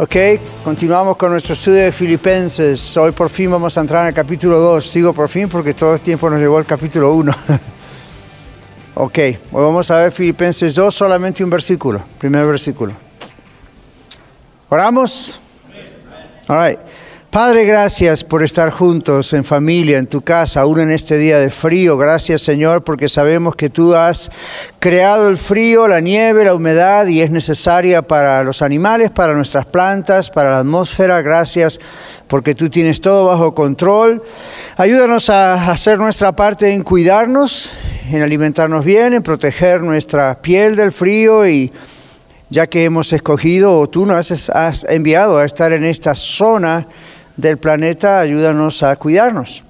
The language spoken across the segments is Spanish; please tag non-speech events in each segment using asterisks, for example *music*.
Ok, continuamos con nuestro estudio de Filipenses. Hoy por fin vamos a entrar en el capítulo 2. Digo por fin porque todo el tiempo nos llevó el capítulo 1. *laughs* ok, hoy vamos a ver Filipenses 2, solamente un versículo, primer versículo. ¿Oramos? All right. Padre, gracias por estar juntos en familia, en tu casa, aún en este día de frío. Gracias, Señor, porque sabemos que tú has creado el frío, la nieve, la humedad y es necesaria para los animales, para nuestras plantas, para la atmósfera. Gracias porque tú tienes todo bajo control. Ayúdanos a hacer nuestra parte en cuidarnos, en alimentarnos bien, en proteger nuestra piel del frío y ya que hemos escogido o tú nos has enviado a estar en esta zona del planeta, ayúdanos a cuidarnos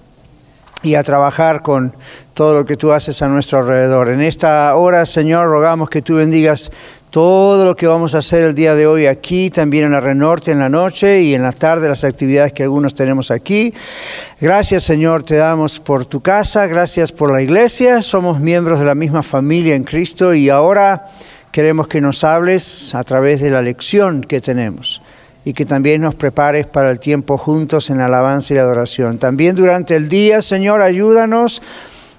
y a trabajar con todo lo que tú haces a nuestro alrededor. En esta hora, Señor, rogamos que tú bendigas todo lo que vamos a hacer el día de hoy aquí, también en la Renorte en la noche y en la tarde las actividades que algunos tenemos aquí. Gracias Señor, te damos por tu casa, gracias por la iglesia, somos miembros de la misma familia en Cristo y ahora queremos que nos hables a través de la lección que tenemos y que también nos prepares para el tiempo juntos en alabanza y adoración. También durante el día, Señor, ayúdanos.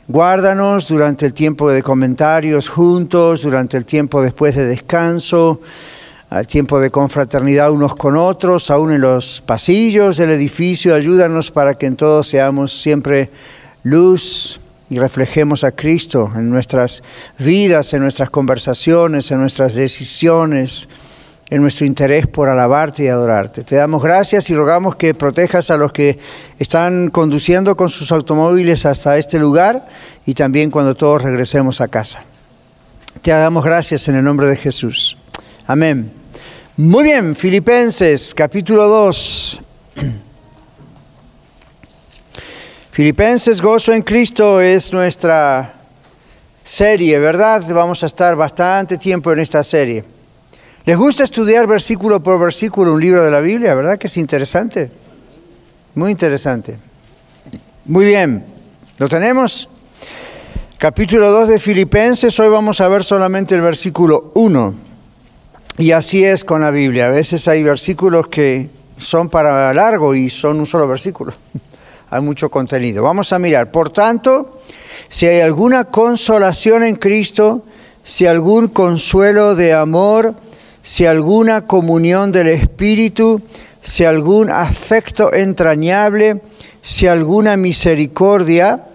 Guárdanos durante el tiempo de comentarios juntos, durante el tiempo después de descanso, al tiempo de confraternidad unos con otros, aún en los pasillos del edificio. Ayúdanos para que en todos seamos siempre luz y reflejemos a Cristo en nuestras vidas, en nuestras conversaciones, en nuestras decisiones en nuestro interés por alabarte y adorarte. Te damos gracias y rogamos que protejas a los que están conduciendo con sus automóviles hasta este lugar y también cuando todos regresemos a casa. Te damos gracias en el nombre de Jesús. Amén. Muy bien, Filipenses capítulo 2. *clears throat* Filipenses, gozo en Cristo es nuestra serie, ¿verdad? Vamos a estar bastante tiempo en esta serie. ¿Les gusta estudiar versículo por versículo un libro de la Biblia? ¿Verdad que es interesante? Muy interesante. Muy bien, ¿lo tenemos? Capítulo 2 de Filipenses, hoy vamos a ver solamente el versículo 1. Y así es con la Biblia. A veces hay versículos que son para largo y son un solo versículo. *laughs* hay mucho contenido. Vamos a mirar. Por tanto, si hay alguna consolación en Cristo, si algún consuelo de amor, si alguna comunión del Espíritu, si algún afecto entrañable, si alguna misericordia.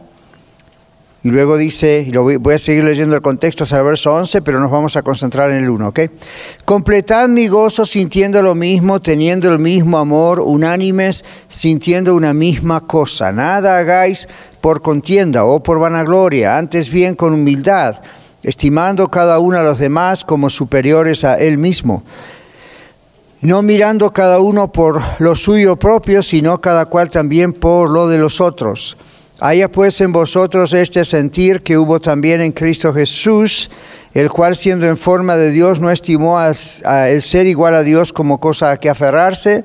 Y luego dice, y lo voy, a seguir leyendo el contexto hasta el verso 11, pero nos vamos a concentrar en el 1, ¿ok? Completad mi gozo sintiendo lo mismo, teniendo el mismo amor, unánimes, sintiendo una misma cosa. Nada hagáis por contienda o por vanagloria, antes bien con humildad estimando cada uno a los demás como superiores a él mismo, no mirando cada uno por lo suyo propio, sino cada cual también por lo de los otros. Haya pues en vosotros este sentir que hubo también en Cristo Jesús, el cual siendo en forma de Dios no estimó el ser igual a Dios como cosa a que aferrarse,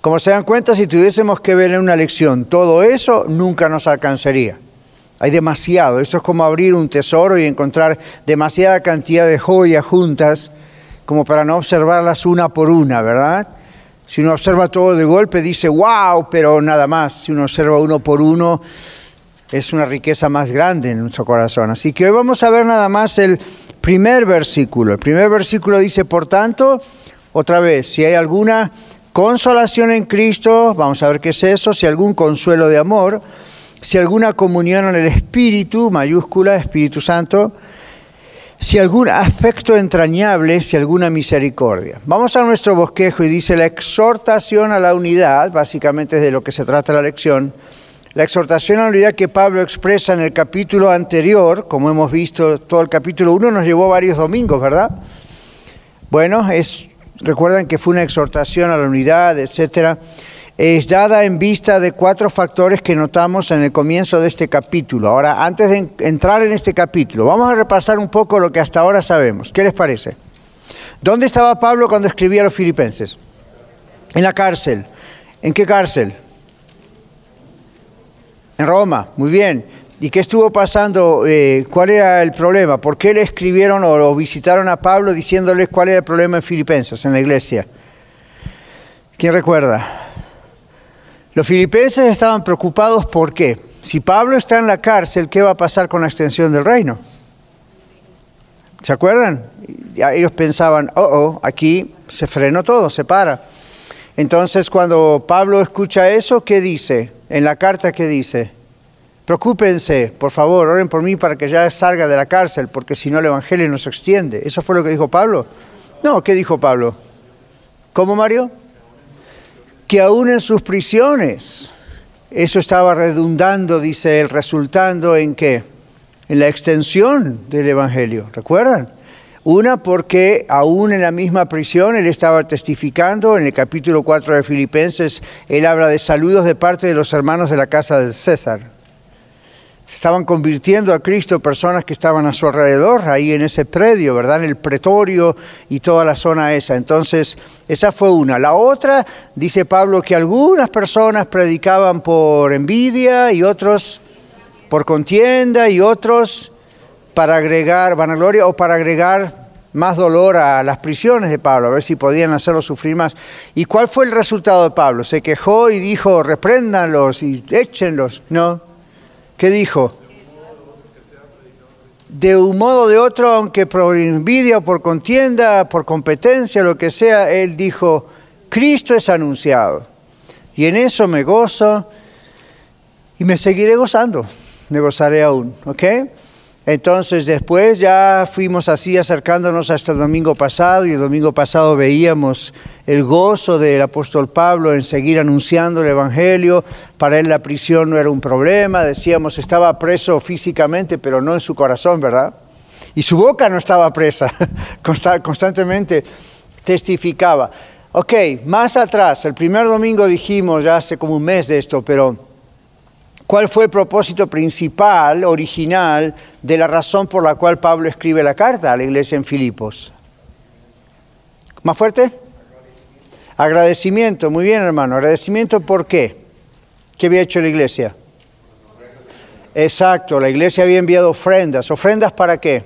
Como se dan cuenta, si tuviésemos que ver en una lección todo eso, nunca nos alcanzaría. Hay demasiado. Esto es como abrir un tesoro y encontrar demasiada cantidad de joyas juntas como para no observarlas una por una, ¿verdad? Si uno observa todo de golpe, dice, wow, pero nada más. Si uno observa uno por uno, es una riqueza más grande en nuestro corazón. Así que hoy vamos a ver nada más el primer versículo. El primer versículo dice, por tanto, otra vez, si hay alguna consolación en Cristo, vamos a ver qué es eso, si algún consuelo de amor, si alguna comunión en el Espíritu, mayúscula, Espíritu Santo, si algún afecto entrañable, si alguna misericordia. Vamos a nuestro bosquejo y dice la exhortación a la unidad, básicamente es de lo que se trata la lección, la exhortación a la unidad que Pablo expresa en el capítulo anterior, como hemos visto todo el capítulo 1, nos llevó varios domingos, ¿verdad? Bueno, es, recuerdan que fue una exhortación a la unidad, etcétera es dada en vista de cuatro factores que notamos en el comienzo de este capítulo. Ahora, antes de entrar en este capítulo, vamos a repasar un poco lo que hasta ahora sabemos. ¿Qué les parece? ¿Dónde estaba Pablo cuando escribía a los filipenses? En la cárcel. ¿En qué cárcel? En Roma, muy bien. ¿Y qué estuvo pasando? Eh, ¿Cuál era el problema? ¿Por qué le escribieron o lo visitaron a Pablo diciéndoles cuál era el problema en Filipenses, en la iglesia? ¿Quién recuerda? Los filipenses estaban preocupados por qué. Si Pablo está en la cárcel, ¿qué va a pasar con la extensión del reino? ¿Se acuerdan? Ellos pensaban, oh, oh, aquí se frenó todo, se para. Entonces cuando Pablo escucha eso, ¿qué dice? En la carta, ¿qué dice? Preocúpense, por favor, oren por mí para que ya salga de la cárcel, porque si no el Evangelio no se extiende. ¿Eso fue lo que dijo Pablo? No, ¿qué dijo Pablo? ¿Cómo, Mario? que aún en sus prisiones, eso estaba redundando, dice él, resultando en qué? En la extensión del Evangelio, ¿recuerdan? Una porque aún en la misma prisión él estaba testificando, en el capítulo 4 de Filipenses, él habla de saludos de parte de los hermanos de la casa de César. Se estaban convirtiendo a Cristo personas que estaban a su alrededor, ahí en ese predio, ¿verdad? En el pretorio y toda la zona esa. Entonces, esa fue una. La otra, dice Pablo, que algunas personas predicaban por envidia y otros por contienda y otros para agregar vanagloria o para agregar más dolor a las prisiones de Pablo, a ver si podían hacerlo sufrir más. ¿Y cuál fue el resultado de Pablo? Se quejó y dijo, repréndanlos y échenlos. No, ¿Qué dijo? De un modo o de otro, aunque por envidia, por contienda, por competencia, lo que sea, él dijo, Cristo es anunciado. Y en eso me gozo y me seguiré gozando, me gozaré aún, ¿ok? Entonces después ya fuimos así acercándonos hasta el domingo pasado y el domingo pasado veíamos el gozo del apóstol Pablo en seguir anunciando el Evangelio. Para él la prisión no era un problema, decíamos estaba preso físicamente pero no en su corazón, ¿verdad? Y su boca no estaba presa, *laughs* constantemente testificaba. Ok, más atrás, el primer domingo dijimos, ya hace como un mes de esto, pero ¿Cuál fue el propósito principal, original, de la razón por la cual Pablo escribe la carta a la iglesia en Filipos? ¿Más fuerte? Agradecimiento, muy bien hermano. Agradecimiento por qué? ¿Qué había hecho la iglesia? Exacto, la iglesia había enviado ofrendas. ¿Ofrendas para qué?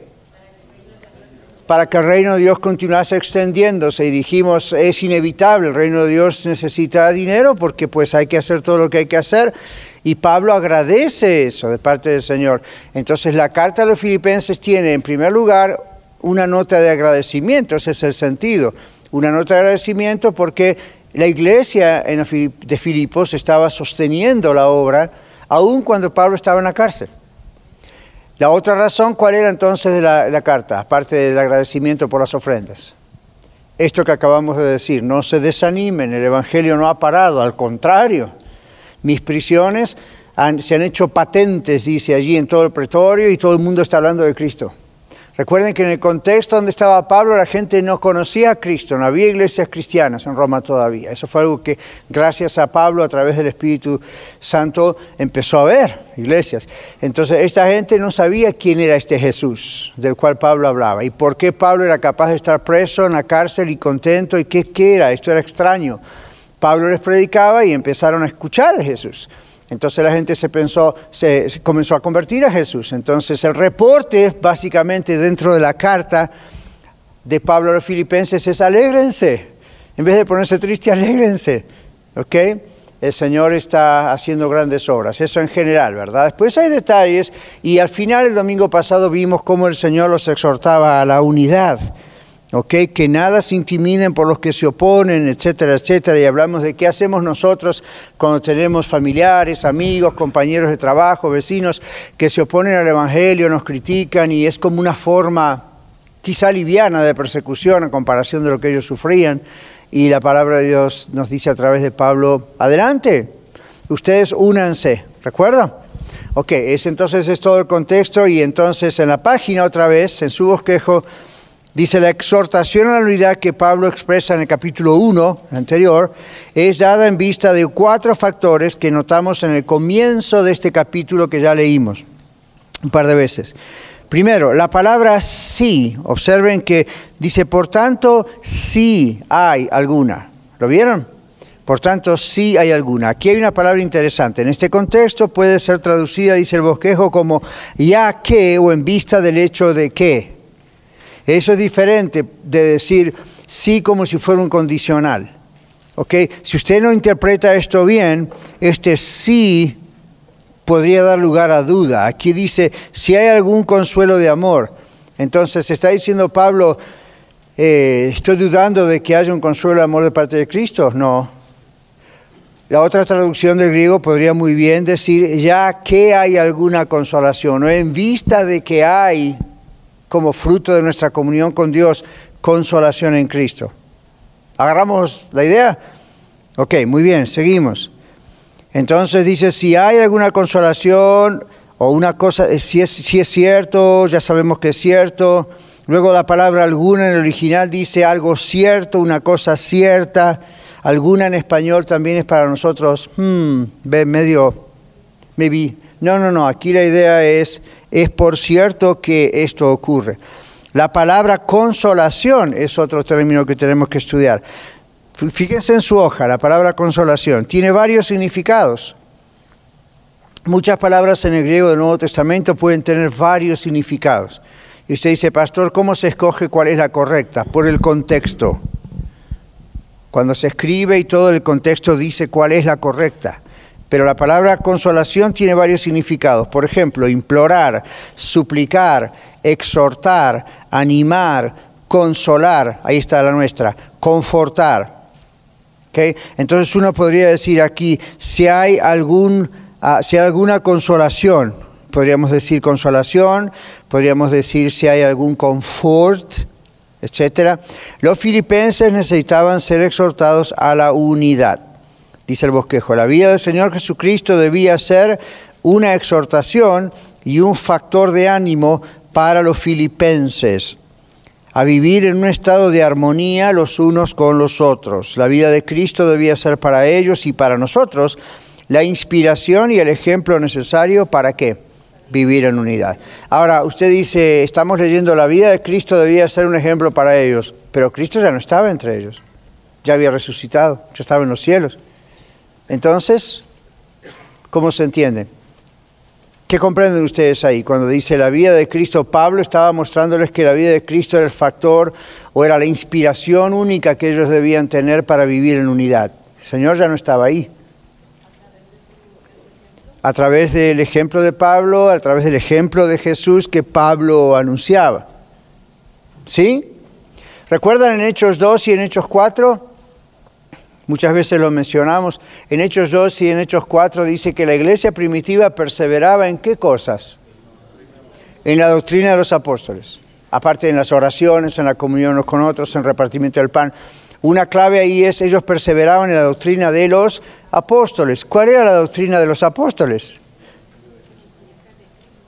Para que el reino de Dios continuase extendiéndose. Y dijimos, es inevitable, el reino de Dios necesita dinero porque pues hay que hacer todo lo que hay que hacer. Y Pablo agradece eso de parte del Señor. Entonces la carta a los filipenses tiene en primer lugar una nota de agradecimiento, ese es el sentido. Una nota de agradecimiento porque la iglesia de Filipos estaba sosteniendo la obra aun cuando Pablo estaba en la cárcel. La otra razón, ¿cuál era entonces de la, la carta, aparte del agradecimiento por las ofrendas? Esto que acabamos de decir, no se desanimen, el Evangelio no ha parado, al contrario, mis prisiones se han hecho patentes, dice allí en todo el pretorio, y todo el mundo está hablando de Cristo. Recuerden que en el contexto donde estaba Pablo la gente no conocía a Cristo, no había iglesias cristianas en Roma todavía. Eso fue algo que gracias a Pablo a través del Espíritu Santo empezó a ver iglesias. Entonces esta gente no sabía quién era este Jesús del cual Pablo hablaba y por qué Pablo era capaz de estar preso en la cárcel y contento y qué, qué era. Esto era extraño. Pablo les predicaba y empezaron a escuchar a Jesús. Entonces la gente se pensó, se, comenzó a convertir a Jesús. Entonces el reporte, básicamente dentro de la carta de Pablo a los filipenses es alégrense. En vez de ponerse triste, alégrense. ¿Ok? El Señor está haciendo grandes obras. Eso en general, ¿verdad? Después hay detalles y al final el domingo pasado vimos cómo el Señor los exhortaba a la unidad ¿ok? Que nada se intimiden por los que se oponen, etcétera, etcétera. Y hablamos de qué hacemos nosotros cuando tenemos familiares, amigos, compañeros de trabajo, vecinos que se oponen al Evangelio, nos critican y es como una forma quizá liviana de persecución en comparación de lo que ellos sufrían. Y la palabra de Dios nos dice a través de Pablo, adelante, ustedes únanse, ¿recuerda? Ok, es, entonces es todo el contexto y entonces en la página otra vez, en su bosquejo, dice la exhortación a la unidad que Pablo expresa en el capítulo 1 anterior, es dada en vista de cuatro factores que notamos en el comienzo de este capítulo que ya leímos un par de veces. Primero, la palabra sí, observen que dice, por tanto, sí hay alguna. ¿Lo vieron? Por tanto, sí hay alguna. Aquí hay una palabra interesante. En este contexto puede ser traducida, dice el bosquejo, como ya que o en vista del hecho de que. Eso es diferente de decir sí como si fuera un condicional. ¿Ok? Si usted no interpreta esto bien, este sí podría dar lugar a duda. Aquí dice, si hay algún consuelo de amor. Entonces está diciendo Pablo, eh, ¿estoy dudando de que haya un consuelo de amor de parte de Cristo? No, la otra traducción del griego podría muy bien decir, ya que hay alguna consolación, o en vista de que hay, como fruto de nuestra comunión con Dios, consolación en Cristo. ¿Agarramos la idea? Ok, muy bien, seguimos. Entonces dice, si hay alguna consolación o una cosa, eh, si es, si es cierto, ya sabemos que es cierto. Luego la palabra alguna en el original dice algo cierto, una cosa cierta. Alguna en español también es para nosotros, hmm, medio, maybe. No, no, no, aquí la idea es, es por cierto que esto ocurre. La palabra consolación es otro término que tenemos que estudiar. Fíjense en su hoja, la palabra consolación. Tiene varios significados. Muchas palabras en el griego del Nuevo Testamento pueden tener varios significados. Y usted dice, pastor, ¿cómo se escoge cuál es la correcta? Por el contexto cuando se escribe y todo el contexto dice cuál es la correcta. Pero la palabra consolación tiene varios significados. Por ejemplo, implorar, suplicar, exhortar, animar, consolar, ahí está la nuestra, confortar. Entonces uno podría decir aquí, si hay, algún, ah, si hay alguna consolación, podríamos decir consolación, podríamos decir si hay algún confort, etc. Los filipenses necesitaban ser exhortados a la unidad. Dice el bosquejo, la vida del Señor Jesucristo debía ser una exhortación y un factor de ánimo para los filipenses a vivir en un estado de armonía los unos con los otros. La vida de Cristo debía ser para ellos y para nosotros la inspiración y el ejemplo necesario para qué? vivir en unidad. Ahora, usted dice, estamos leyendo la vida de Cristo, debía ser un ejemplo para ellos, pero Cristo ya no estaba entre ellos, ya había resucitado, ya estaba en los cielos. Entonces, ¿cómo se entiende? ¿Qué comprenden ustedes ahí? Cuando dice la vida de Cristo, Pablo estaba mostrándoles que la vida de Cristo era el factor o era la inspiración única que ellos debían tener para vivir en unidad. El Señor ya no estaba ahí a través del ejemplo de Pablo, a través del ejemplo de Jesús que Pablo anunciaba. ¿Sí? ¿Recuerdan en Hechos 2 y en Hechos 4? Muchas veces lo mencionamos. En Hechos 2 y en Hechos 4 dice que la iglesia primitiva perseveraba en qué cosas? En la doctrina de los apóstoles. Aparte en las oraciones, en la comunión unos con otros, en el repartimiento del pan. Una clave ahí es, ellos perseveraban en la doctrina de los apóstoles. ¿Cuál era la doctrina de los apóstoles?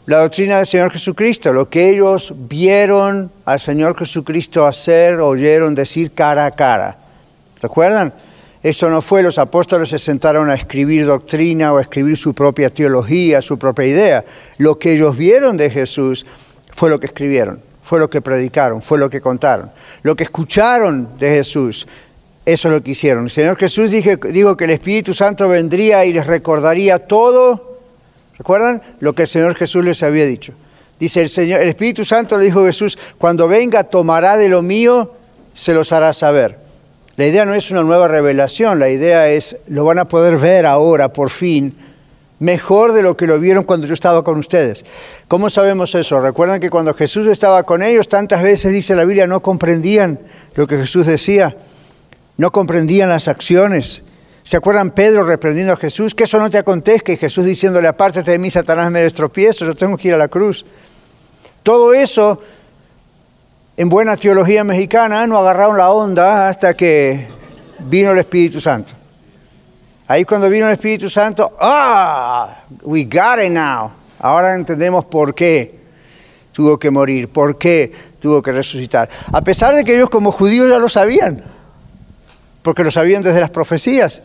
La doctrina del Señor Jesucristo, lo que ellos vieron al Señor Jesucristo hacer, oyeron decir cara a cara. ¿Recuerdan? Esto no fue, los apóstoles se sentaron a escribir doctrina o a escribir su propia teología, su propia idea. Lo que ellos vieron de Jesús fue lo que escribieron fue lo que predicaron, fue lo que contaron. Lo que escucharon de Jesús, eso es lo que hicieron. El Señor Jesús dijo que el Espíritu Santo vendría y les recordaría todo, ¿recuerdan? Lo que el Señor Jesús les había dicho. Dice el Señor, el Espíritu Santo le dijo a Jesús, cuando venga tomará de lo mío, se los hará saber. La idea no es una nueva revelación, la idea es, lo van a poder ver ahora, por fin, mejor de lo que lo vieron cuando yo estaba con ustedes. ¿Cómo sabemos eso? Recuerdan que cuando Jesús estaba con ellos, tantas veces dice la Biblia, no comprendían lo que Jesús decía, no comprendían las acciones. ¿Se acuerdan Pedro reprendiendo a Jesús? Que eso no te acontezca y Jesús diciéndole, apártate de mí, Satanás, me destropiezo, yo tengo que ir a la cruz. Todo eso, en buena teología mexicana, no agarraron la onda hasta que vino el Espíritu Santo. Ahí cuando vino el Espíritu Santo, ah, we got it now. Ahora entendemos por qué tuvo que morir, por qué tuvo que resucitar. A pesar de que ellos como judíos ya lo sabían, porque lo sabían desde las profecías.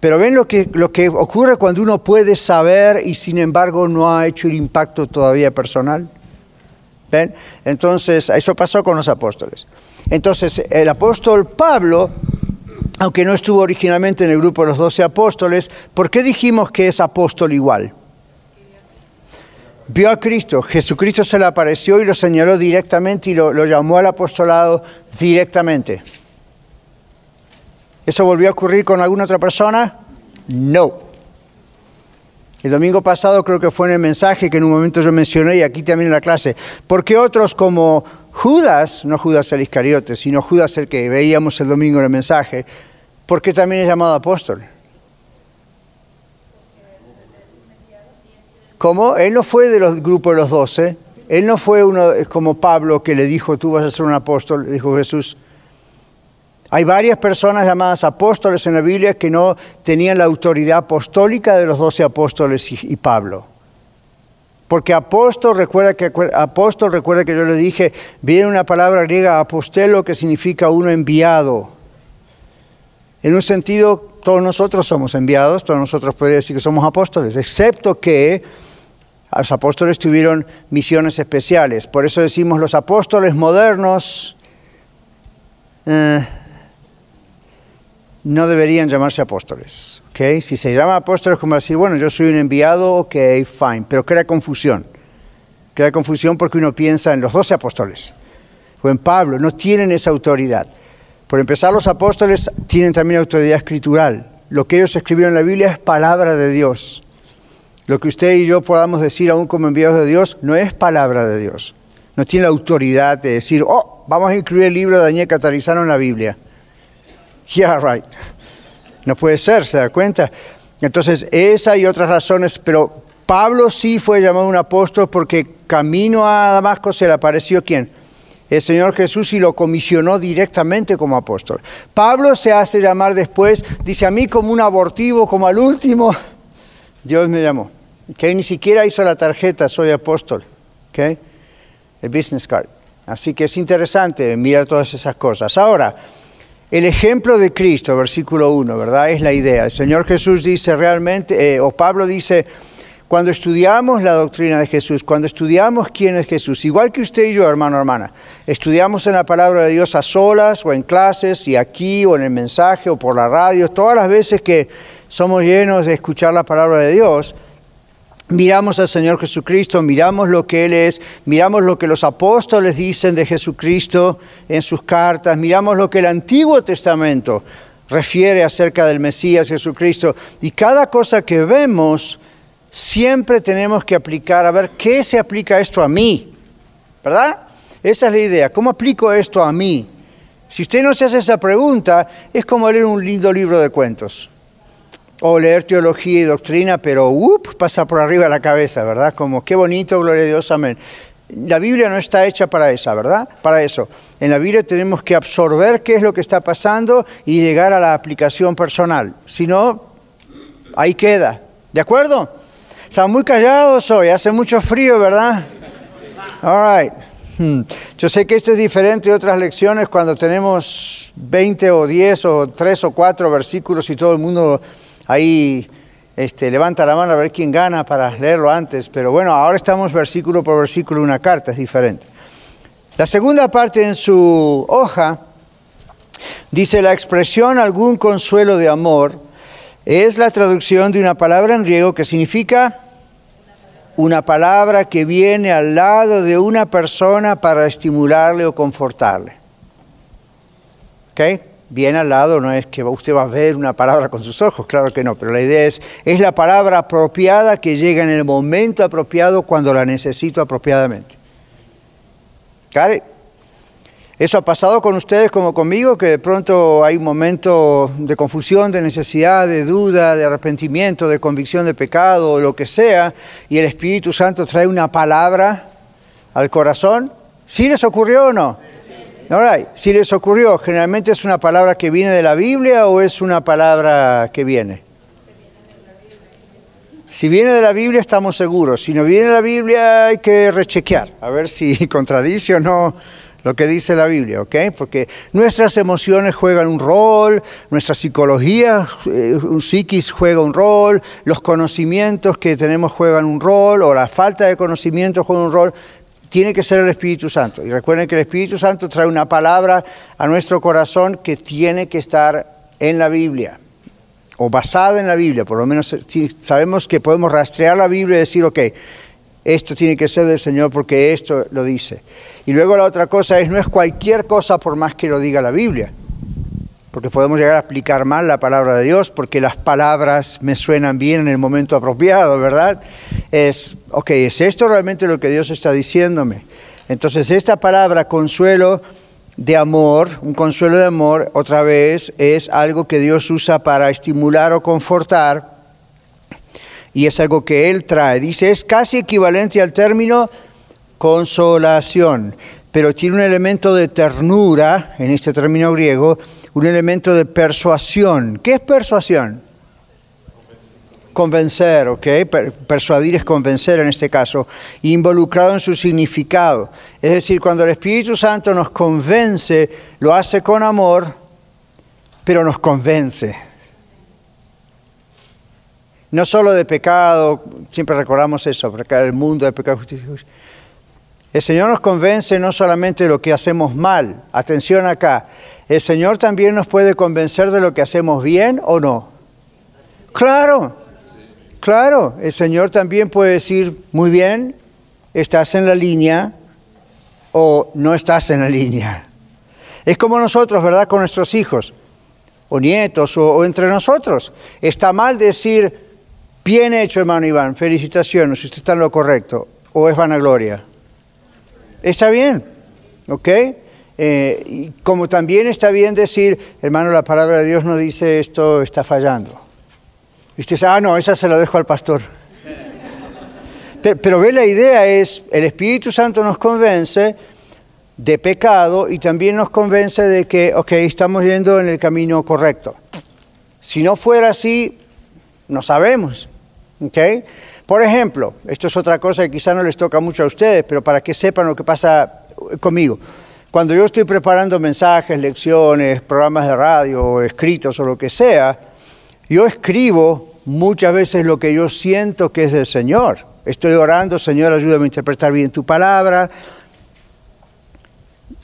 Pero ven lo que, lo que ocurre cuando uno puede saber y sin embargo no ha hecho el impacto todavía personal. Entonces, eso pasó con los apóstoles. Entonces, el apóstol Pablo aunque no estuvo originalmente en el grupo de los doce apóstoles, ¿por qué dijimos que es apóstol igual? Vio a Cristo, Jesucristo se le apareció y lo señaló directamente y lo llamó al apostolado directamente. ¿Eso volvió a ocurrir con alguna otra persona? No. El domingo pasado creo que fue en el mensaje que en un momento yo mencioné y aquí también en la clase. ¿Por qué otros como Judas, no Judas el Iscariote, sino Judas el que veíamos el domingo en el mensaje, ¿Por qué también es llamado apóstol? ¿Cómo? Él no fue de los grupos de los doce. Él no fue uno como Pablo que le dijo, tú vas a ser un apóstol, dijo Jesús. Hay varias personas llamadas apóstoles en la Biblia que no tenían la autoridad apostólica de los doce apóstoles y, Pablo. Porque apóstol recuerda que apóstol recuerda que yo le dije, viene una palabra griega apostelo que significa uno enviado. En un sentido, todos nosotros somos enviados, todos nosotros podemos decir que somos apóstoles, excepto que los apóstoles tuvieron misiones especiales. Por eso decimos los apóstoles modernos eh, no deberían llamarse apóstoles. ¿okay? Si se llama apóstoles, como decir, bueno, yo soy un enviado, ok, fine, pero crea confusión. Crea confusión porque uno piensa en los doce apóstoles o en Pablo, no tienen esa autoridad. Por empezar, los apóstoles tienen también autoridad escritural. Lo que ellos escribieron en la Biblia es palabra de Dios. Lo que usted y yo podamos decir aún como enviados de Dios no es palabra de Dios. No tiene la autoridad de decir, oh, vamos a incluir el libro de Daniel Catarizano en la Biblia. Yeah, right. No puede ser, ¿se da cuenta? Entonces, esa y otras razones, pero Pablo sí fue llamado un apóstol porque camino a Damasco se le apareció quién? el Señor Jesús y lo comisionó directamente como apóstol. Pablo se hace llamar después, dice a mí como un abortivo, como al último, Dios me llamó. Que ni siquiera hizo la tarjeta, soy apóstol. ¿okay? El business card. Así que es interesante mirar todas esas cosas. Ahora, el ejemplo de Cristo, versículo 1, ¿verdad? Es la idea. El Señor Jesús dice realmente, eh, o Pablo dice, cuando estudiamos la doctrina de Jesús, cuando estudiamos quién es Jesús, igual que usted y yo, hermano, hermana, estudiamos en la palabra de Dios a solas o en clases y aquí o en el mensaje o por la radio, todas las veces que somos llenos de escuchar la palabra de Dios, miramos al Señor Jesucristo, miramos lo que Él es, miramos lo que los apóstoles dicen de Jesucristo en sus cartas, miramos lo que el Antiguo Testamento refiere acerca del Mesías Jesucristo y cada cosa que vemos, siempre tenemos que aplicar, a ver, ¿qué se aplica esto a mí? ¿Verdad? Esa es la idea, ¿cómo aplico esto a mí? Si usted no se hace esa pregunta, es como leer un lindo libro de cuentos. O leer teología y doctrina, pero up, pasa por arriba de la cabeza, ¿verdad? Como qué bonito, gloria a Dios, amén. La Biblia no está hecha para eso, ¿verdad? Para eso. En la Biblia tenemos que absorber qué es lo que está pasando y llegar a la aplicación personal. Si no, ahí queda. ¿De acuerdo? Están muy callados hoy, hace mucho frío, ¿verdad? All right. Hmm. Yo sé que esto es diferente de otras lecciones cuando tenemos 20 o 10 o 3 o 4 versículos y todo el mundo ahí este, levanta la mano a ver quién gana para leerlo antes. Pero bueno, ahora estamos versículo por versículo, una carta es diferente. La segunda parte en su hoja dice la expresión algún consuelo de amor es la traducción de una palabra en griego que significa una palabra que viene al lado de una persona para estimularle o confortarle. ¿Ok? Bien al lado no es que usted va a ver una palabra con sus ojos, claro que no, pero la idea es, es la palabra apropiada que llega en el momento apropiado cuando la necesito apropiadamente. ¿Got Eso ha pasado con ustedes como conmigo, que de pronto hay un momento de confusión, de necesidad, de duda, de arrepentimiento, de convicción de pecado, o lo que sea, y el Espíritu Santo trae una palabra al corazón. ¿Sí les ocurrió o no? All Si les ocurrió, generalmente es una palabra que viene de la Biblia o es una palabra que viene. Si viene de la Biblia estamos seguros. Si no viene de la Biblia hay que rechequear, a ver si *laughs* contradice o no lo que dice la Biblia, ¿ok? Porque nuestras emociones juegan un rol, nuestra psicología, eh, un psiquis juega un rol, los conocimientos que tenemos juegan un rol, o la falta de conocimiento juega un rol tiene que ser el Espíritu Santo. Y recuerden que el Espíritu Santo trae una palabra a nuestro corazón que tiene que estar en la Biblia, o basada en la Biblia, por lo menos sabemos que podemos rastrear la Biblia y decir, ok, esto tiene que ser del Señor porque esto lo dice. Y luego la otra cosa es, no es cualquier cosa por más que lo diga la Biblia porque podemos llegar a aplicar mal la palabra de Dios, porque las palabras me suenan bien en el momento apropiado, ¿verdad? Es, ok, ¿es esto realmente lo que Dios está diciéndome? Entonces esta palabra consuelo de amor, un consuelo de amor, otra vez, es algo que Dios usa para estimular o confortar, y es algo que Él trae. Dice, es casi equivalente al término consolación, pero tiene un elemento de ternura en este término griego, un elemento de persuasión. ¿Qué es persuasión? Convencer, ¿ok? Persuadir es convencer en este caso, involucrado en su significado. Es decir, cuando el Espíritu Santo nos convence, lo hace con amor, pero nos convence. No solo de pecado, siempre recordamos eso, porque el mundo de pecado, justicia, el Señor nos convence no solamente de lo que hacemos mal, atención acá, el Señor también nos puede convencer de lo que hacemos bien o no. Claro, claro, el Señor también puede decir, muy bien, estás en la línea o no estás en la línea. Es como nosotros, ¿verdad? Con nuestros hijos o nietos o, entre nosotros. Está mal decir, bien hecho hermano Iván, felicitaciones, usted está en lo correcto, o es vanagloria. Está bien, ¿ok? Eh, y como también está bien decir, hermano, la palabra de Dios no dice esto está fallando. Usted ah, no, esa se la dejo al pastor. *laughs* Pero, pero ve, la idea es, el Espíritu Santo nos convence de pecado y también nos convence de que, ok, estamos yendo en el camino correcto. Si no fuera así, no sabemos. ¿ok? Por ejemplo, esto es otra cosa que quizá no les toca mucho a ustedes, pero para que sepan lo que pasa conmigo. Cuando yo estoy preparando mensajes, lecciones, programas de radio, escritos o lo que sea, yo escribo muchas veces lo que yo siento que es del Señor. Estoy orando, Señor, ayúdame a interpretar bien tu palabra.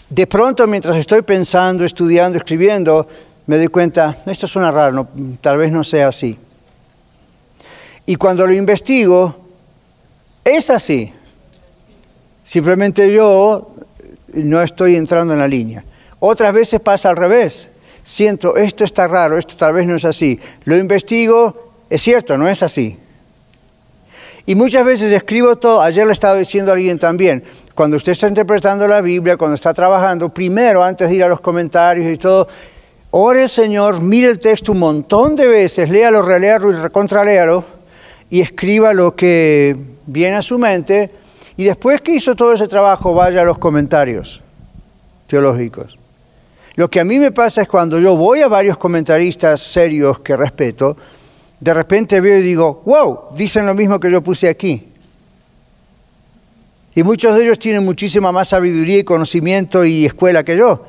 De pronto, mientras estoy pensando, estudiando, escribiendo, me doy cuenta, esto suena raro, tal vez no sea así. Y cuando lo investigo, es así. Simplemente yo no estoy entrando en la línea. Otras veces pasa al revés. Siento, esto está raro, esto tal vez no es así. Lo investigo, es cierto, no es así. Y muchas veces escribo todo, ayer le estaba diciendo a alguien también, cuando usted está interpretando la Biblia, cuando está trabajando, primero, antes de ir a los comentarios y todo, ore Señor, mire el texto un montón de veces, léalo, relealo y recontraléalo, y escriba lo que viene a su mente y después que hizo todo ese trabajo vaya a los comentarios teológicos. Lo que a mí me pasa es cuando yo voy a varios comentaristas serios que respeto, de repente veo y digo, wow, dicen lo mismo que yo puse aquí. Y muchos de ellos tienen muchísima más sabiduría y conocimiento y escuela que yo.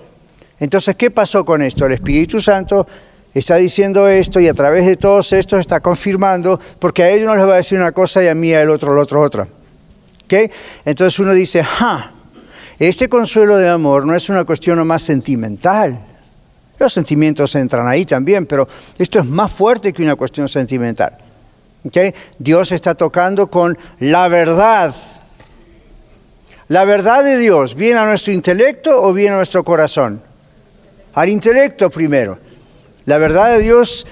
Entonces, ¿qué pasó con esto? El Espíritu Santo está diciendo esto y a través de todos estos está confirmando, porque a ellos no les va a decir una cosa y a mí el otro, el otro, otra. ¿Okay? Entonces uno dice, ja, este consuelo de amor no es una cuestión más sentimental. Los sentimientos entran ahí también, pero esto es más fuerte que una cuestión sentimental. ¿Okay? Dios está tocando con la verdad. La verdad de Dios, ¿viene a nuestro intelecto o viene a nuestro corazón? al intelecto primero. La verdad de Dios,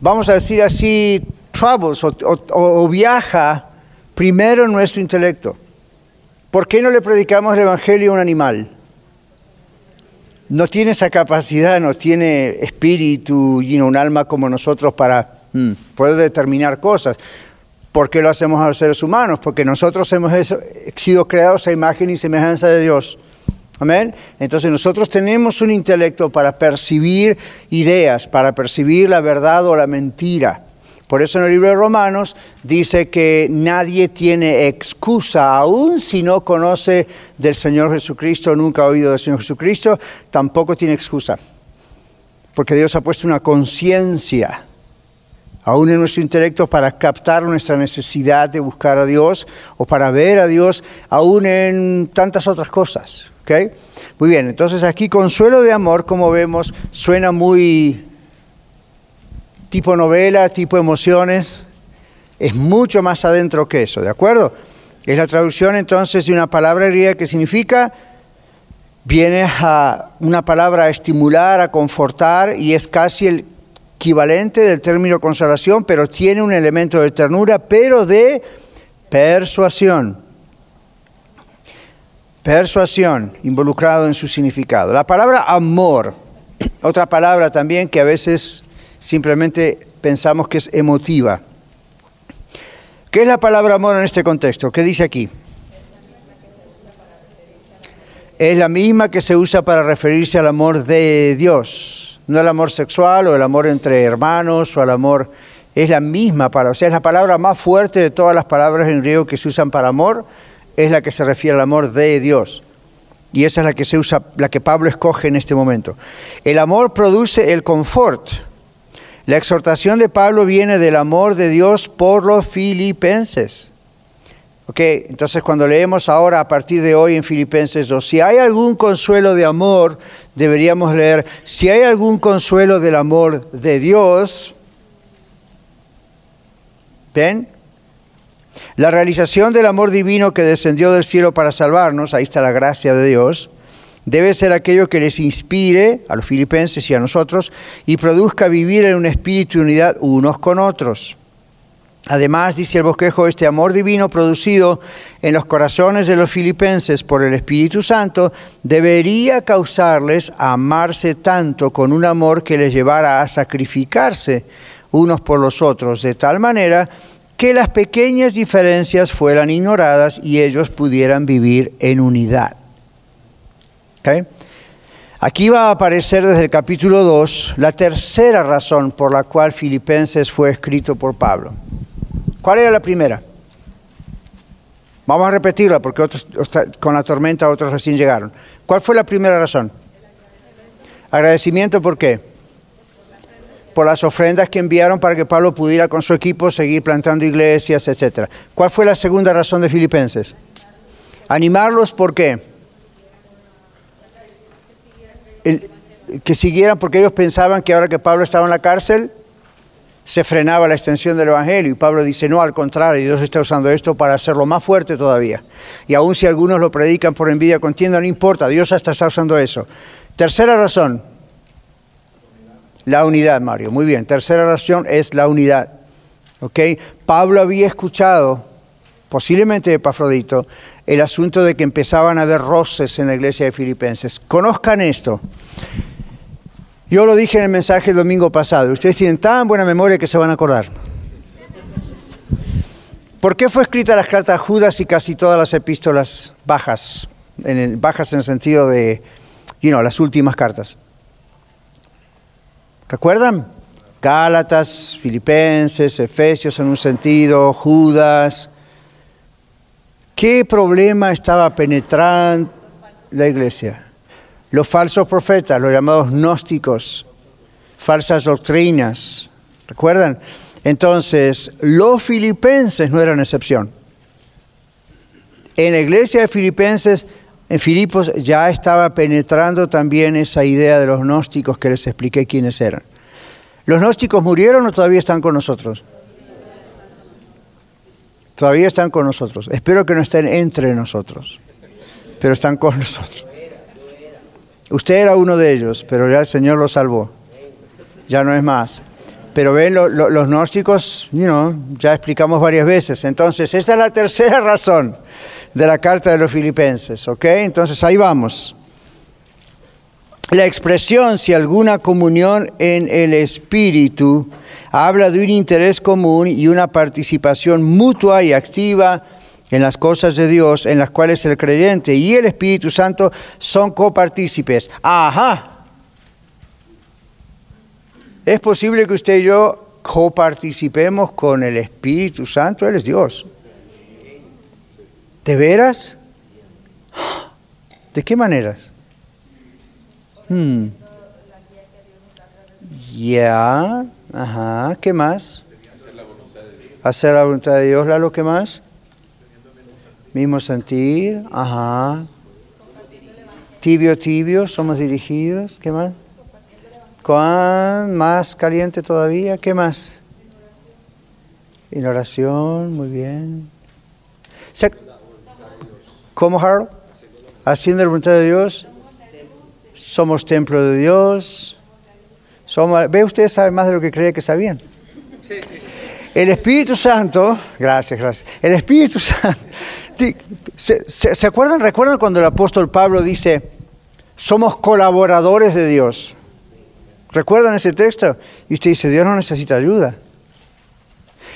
vamos a decir así, troubles o, viaja primero en nuestro intelecto. ¿Por qué no le predicamos el Evangelio a un animal? No tiene esa capacidad, no tiene espíritu y un alma como nosotros para mm, poder determinar cosas. ¿Por qué lo hacemos a los seres humanos? Porque nosotros hemos sido creados a imagen y semejanza de Dios. Amén. Entonces nosotros tenemos un intelecto para percibir ideas, para percibir la verdad o la mentira. Por eso en el libro de Romanos dice que nadie tiene excusa, aún si no conoce del Señor Jesucristo, nunca ha oído del Señor Jesucristo, tampoco tiene excusa. Porque Dios ha puesto una conciencia, aún en nuestro intelecto, para captar nuestra necesidad de buscar a Dios o para ver a Dios, aún en tantas otras cosas. Muy bien, entonces aquí consuelo de amor, como vemos, suena muy tipo novela, tipo emociones, es mucho más adentro que eso, ¿de acuerdo? Es la traducción entonces de una palabra griega que significa, viene a una palabra a estimular, a confortar, y es casi el equivalente del término consolación, pero tiene un elemento de ternura, pero de persuasión persuasión involucrado en su significado. La palabra amor, otra palabra también que a veces simplemente pensamos que es emotiva. ¿Qué es la palabra amor en este contexto? ¿Qué dice aquí? Es la misma que se usa para referirse al amor de Dios, no el amor sexual o el amor entre hermanos o el amor... Es la misma palabra, o sea, es la palabra más fuerte de todas las palabras en griego que se usan para amor es la que se refiere al amor de Dios. Y esa es la que se usa, la que Pablo escoge en este momento. El amor produce el confort. La exhortación de Pablo viene del amor de Dios por los filipenses. Ok, entonces cuando leemos ahora a partir de hoy en Filipenses 2, si hay algún consuelo de amor, deberíamos leer, si hay algún consuelo del amor de Dios, ¿ven? La realización del amor divino que descendió del cielo para salvarnos, ahí está la gracia de Dios, debe ser aquello que les inspire a los filipenses y a nosotros y produzca vivir en un espíritu de unidad unos con otros. Además, dice el bosquejo, este amor divino producido en los corazones de los filipenses por el Espíritu Santo debería causarles amarse tanto con un amor que les llevara a sacrificarse unos por los otros, de tal manera que las pequeñas diferencias fueran ignoradas y ellos pudieran vivir en unidad. Aquí va a aparecer desde el capítulo 2 la tercera razón por la cual Filipenses fue escrito por Pablo. ¿Cuál era la primera? Vamos a repetirla porque con la tormenta otros recién llegaron. ¿Cuál fue la primera razón? Agradecimiento, ¿por qué? Por las ofrendas que enviaron para que Pablo pudiera con su equipo seguir plantando iglesias, etc. ¿Cuál fue la segunda razón de Filipenses? Animarlos, ¿por qué? que siguieran porque ellos pensaban que ahora que Pablo estaba en la cárcel, se frenaba la extensión del Evangelio. Y Pablo dice, no, al contrario, Dios está usando esto para hacerlo más fuerte todavía. Y aun si algunos lo predican por envidia, contienda, no importa, Dios hasta está usando eso. Tercera razón, la unidad, Mario. Muy bien. Tercera razón es la unidad. ¿Ok? Pablo había escuchado, posiblemente de Pafrodito, el asunto de que empezaban a haber roces en la iglesia de Filipenses. Conozcan esto. Yo lo dije en el mensaje el domingo pasado. Ustedes tienen tan buena memoria que se van a acordar. ¿Por qué fue escrita las cartas Judas y casi todas las epístolas bajas? En bajas en el sentido de, you know, las últimas cartas. ¿Recuerdan? Gálatas, Filipenses, Efesios en un sentido, Judas. ¿Qué problema estaba penetrando la iglesia? Los falsos profetas, los llamados gnósticos, falsas doctrinas. ¿Recuerdan? Entonces, los filipenses no eran excepción. En la iglesia de Filipenses en Filipos ya estaba penetrando también esa idea de los gnósticos que les expliqué quiénes eran. ¿Los gnósticos murieron o todavía están con nosotros? Todavía están con nosotros. Espero que no estén entre nosotros, pero están con nosotros. Usted era uno de ellos, pero ya el Señor lo salvó. Ya no es más. Pero ven, los gnósticos, ya explicamos varias veces. Entonces, esta es la tercera *laughs* razón de la carta de los filipenses, ¿ok? Entonces, ahí vamos. La expresión, si alguna comunión en el Espíritu, habla de un interés común y una participación mutua y activa en las cosas de Dios en las cuales el creyente y el Espíritu Santo son copartícipes. Ajá. Es posible que usted y yo coparticipemos con el Espíritu Santo, Él es Dios. ¿De veras? ¿De qué maneras? Hmm. Ya, ajá, ¿qué más? Hacer la voluntad de Dios, ¿la lo que más? Mismo sentir, ajá. Tibio, tibio, somos dirigidos, ¿qué más? ¿Cuán más caliente todavía? ¿Qué más? En oración, muy bien. ¿Cómo, Harold? Haciendo la voluntad de Dios. Somos templo de Dios. Somos, ¿Ve usted sabe más de lo que creía que sabían? El Espíritu Santo, gracias, gracias. El Espíritu Santo ¿Se, acuerdan? ¿Recuerdan cuando el apóstol Pablo dice, somos colaboradores de Dios? ¿Recuerdan ese texto? Y usted dice, Dios no necesita ayuda.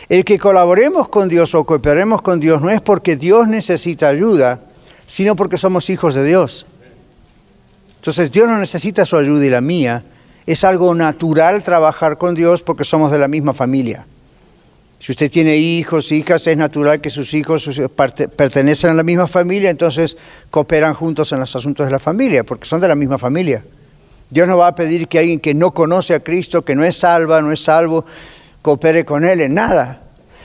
El que colaboremos con Dios o cooperemos con Dios no es porque Dios necesita ayuda, sino porque somos hijos de Dios. Entonces Dios no necesita su ayuda y la mía. Es algo natural trabajar con Dios porque somos de la misma familia. Si usted tiene hijos, hijas, es natural que sus hijos pertenecen a la misma familia, entonces cooperan juntos en los asuntos de la familia, porque son de la misma familia. Dios no va a pedir que alguien que no conoce a Cristo, que no es salva, no es salvo, coopere con Él en nada.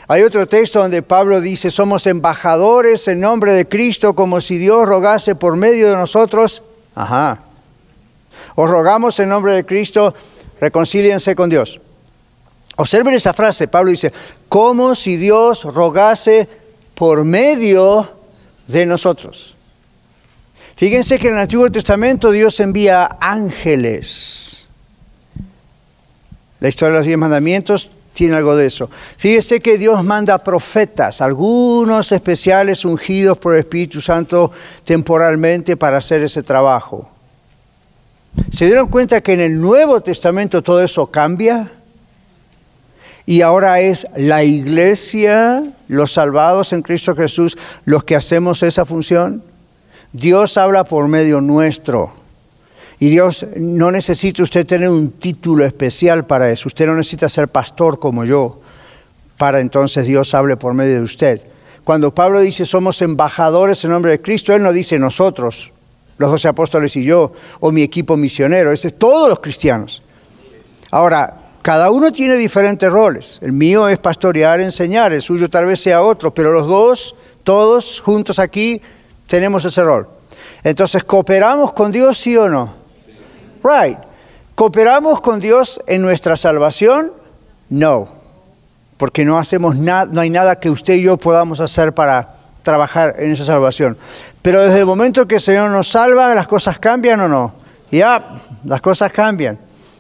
Hay otro texto donde Pablo dice, somos embajadores en nombre de Cristo, como si Dios rogase por medio de nosotros. Ajá. Os rogamos en nombre de Cristo, reconcíliense con Dios. Observen esa frase, Pablo dice, como si Dios rogase por medio de nosotros. Fíjense que en el Antiguo Testamento Dios envía ángeles. La historia de los diez mandamientos tiene algo de eso. Fíjense que Dios manda profetas, algunos especiales ungidos por el Espíritu Santo temporalmente para hacer ese trabajo. ¿Se dieron cuenta que en el Nuevo Testamento todo eso cambia? y ahora es la iglesia, los salvados en Cristo Jesús, los que hacemos esa función. Dios habla por medio nuestro. Y Dios no necesita usted tener un título especial para eso. Usted no necesita ser pastor como yo para entonces Dios hable por medio de usted. Cuando Pablo dice somos embajadores en nombre de Cristo, él no dice nosotros, los doce apóstoles y yo, o mi equipo misionero, ese es todos los cristianos. Ahora, cada uno tiene diferentes roles. El mío es pastorear, enseñar, el suyo tal vez sea otro, pero los dos, todos juntos aquí, tenemos ese rol. Entonces, ¿cooperamos con Dios, sí o no? Right. ¿Cooperamos con Dios en nuestra salvación? No. Porque no hacemos nada, no hay nada que usted y yo podamos hacer para trabajar en esa salvación. Pero desde el momento que el Señor nos salva, ¿las cosas cambian o no? Ya, las cosas cambian.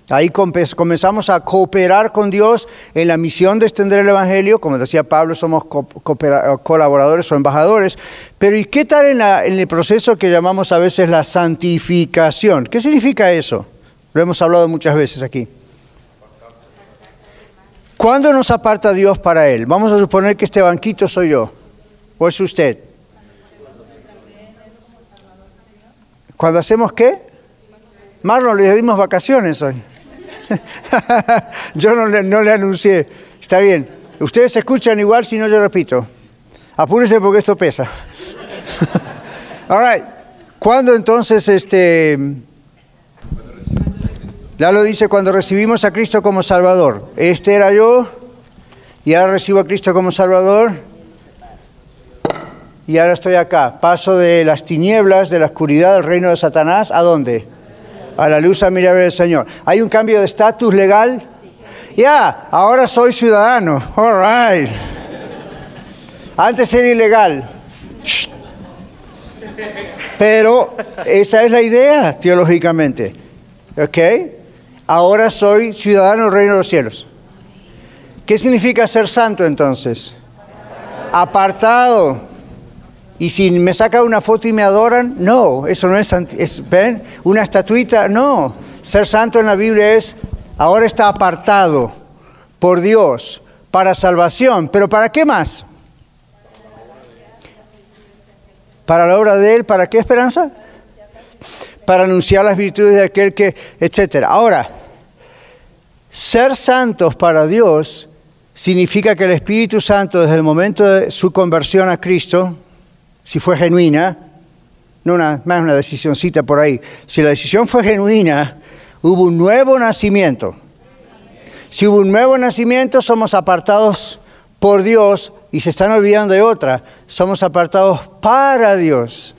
Ahí comenzamos a cooperar con Dios en la misión de extender el Evangelio. Como decía Pablo, somos colaboradores o embajadores. Pero ¿y qué tal en, en, el proceso que llamamos a veces la santificación? ¿Qué significa eso? Lo hemos hablado muchas veces aquí. ¿Cuándo nos aparta Dios para Él? Vamos a suponer que este banquito soy yo. ¿O es usted? ¿Cuando hacemos qué? Marlon, le dimos vacaciones hoy. *laughs* yo no le, no le anuncié. Está bien. Ustedes escuchan igual si no yo repito. Apúrense porque esto pesa. *laughs* All right. ¿Cuándo entonces este ya lo dice cuando recibimos a Cristo como Salvador. Este era yo y ahora recibo a Cristo como Salvador y ahora estoy acá. Paso de las tinieblas, de la oscuridad del reino de Satanás, ¿a dónde? A la luz admirable del Señor. ¿Hay un cambio de estatus legal? Ya, ahora soy ciudadano. All right. Antes era ilegal. Pero esa es la idea teológicamente. ¿Ok? Ahora soy ciudadano del reino de los cielos. ¿Qué significa ser santo entonces? Apartado. Y si me sacan una foto y me adoran, no, eso no es, es ¿ven? Una estatuita, no. Ser santo en la Biblia es, ahora está apartado por Dios para salvación. ¿Pero para qué más? Para la obra de Él, ¿para qué esperanza? Para anunciar las virtudes de aquel que, etcétera. Ahora, ser santos para Dios significa que el Espíritu Santo desde el momento de su conversión a Cristo, si fue genuina, no una, más una decisioncita por ahí, si la decisión fue genuina, hubo un nuevo nacimiento. Si hubo un nuevo nacimiento, somos apartados por Dios y se están olvidando de otra, somos apartados para Dios.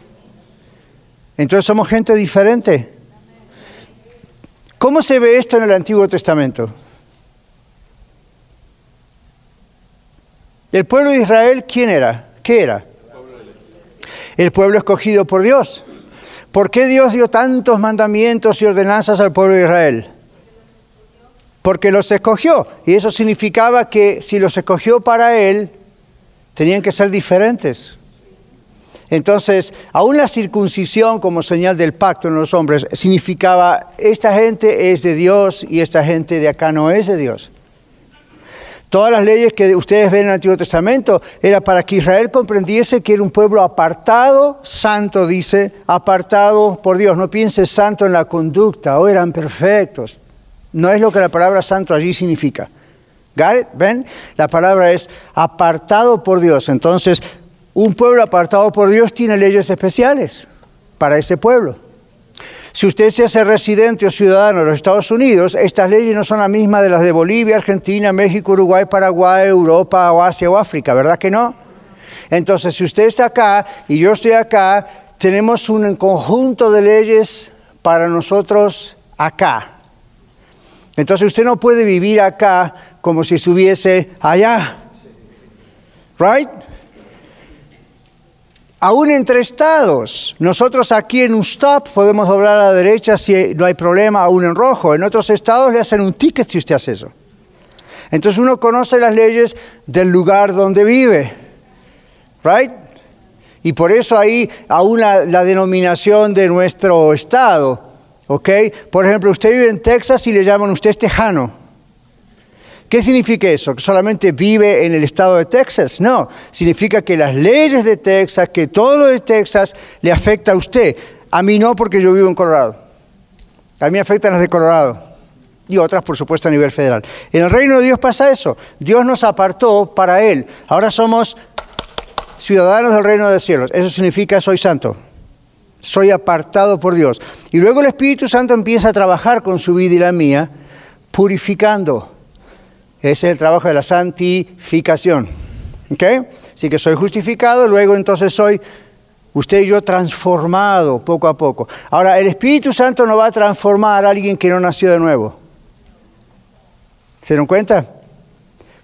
Entonces somos gente diferente. ¿Cómo se ve esto en el Antiguo Testamento? El pueblo de Israel, ¿quién era? ¿Qué era? El pueblo escogido por Dios. ¿Por qué Dios dio tantos mandamientos y ordenanzas al pueblo de Israel? Porque los escogió. Y eso significaba que si los escogió para Él, tenían que ser diferentes. Entonces, aún la circuncisión como señal del pacto en los hombres significaba, esta gente es de Dios y esta gente de acá no es de Dios. Todas las leyes que ustedes ven en el Antiguo Testamento era para que Israel comprendiese que era un pueblo apartado, santo dice, apartado por Dios. No piense santo en la conducta, o oh, eran perfectos. No es lo que la palabra santo allí significa. ¿Ven? La palabra es apartado por Dios. Entonces, un pueblo apartado por Dios tiene leyes especiales para ese pueblo. Si usted se hace residente o ciudadano de los Estados Unidos, estas leyes no son las mismas de las de Bolivia, Argentina, México, Uruguay, Paraguay, Europa Asia o África, ¿verdad que no? Entonces, si usted está acá y yo estoy acá, tenemos un conjunto de leyes para nosotros acá. Entonces usted no puede vivir acá como si estuviese allá. Right? Aún entre estados. Nosotros aquí en un stop podemos doblar a la derecha si no hay problema, aún en rojo. En otros estados le hacen un ticket si usted hace eso. Entonces uno conoce las leyes del lugar donde vive. Right? Y por eso ahí aún la, la denominación de nuestro estado. ¿Ok? Por ejemplo, usted vive en Texas y le llaman usted tejano. ¿Qué significa eso? ¿Que solamente vive en el estado de Texas? No, significa que las leyes de Texas, que todo lo de Texas le afecta a usted. A mí no porque yo vivo en Colorado. A mí afectan las de Colorado y otras, por supuesto, a nivel federal. En el reino de Dios pasa eso. Dios nos apartó para Él. Ahora somos ciudadanos del reino de los cielos. Eso significa soy santo. Soy apartado por Dios. Y luego el Espíritu Santo empieza a trabajar con su vida y la mía, purificando es el trabajo de la santificación. ¿Ok? Así que soy justificado, luego entonces soy usted y yo transformado poco a poco. Ahora, el Espíritu Santo no va a transformar a alguien que no nació de nuevo. ¿Se dan cuenta?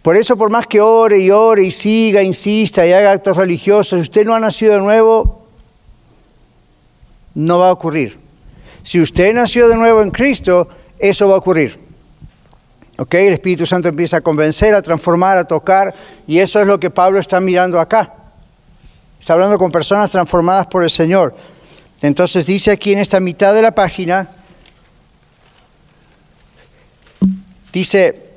Por eso, por más que ore y ore y siga, insista y haga actos religiosos, si usted no ha nacido de nuevo, no va a ocurrir. Si usted nació de nuevo en Cristo, eso va a ocurrir. El Espíritu Santo empieza a convencer, a transformar, a tocar, y eso es lo que Pablo está mirando acá. Está hablando con personas transformadas por el Señor. Entonces dice aquí en esta mitad de la página, dice,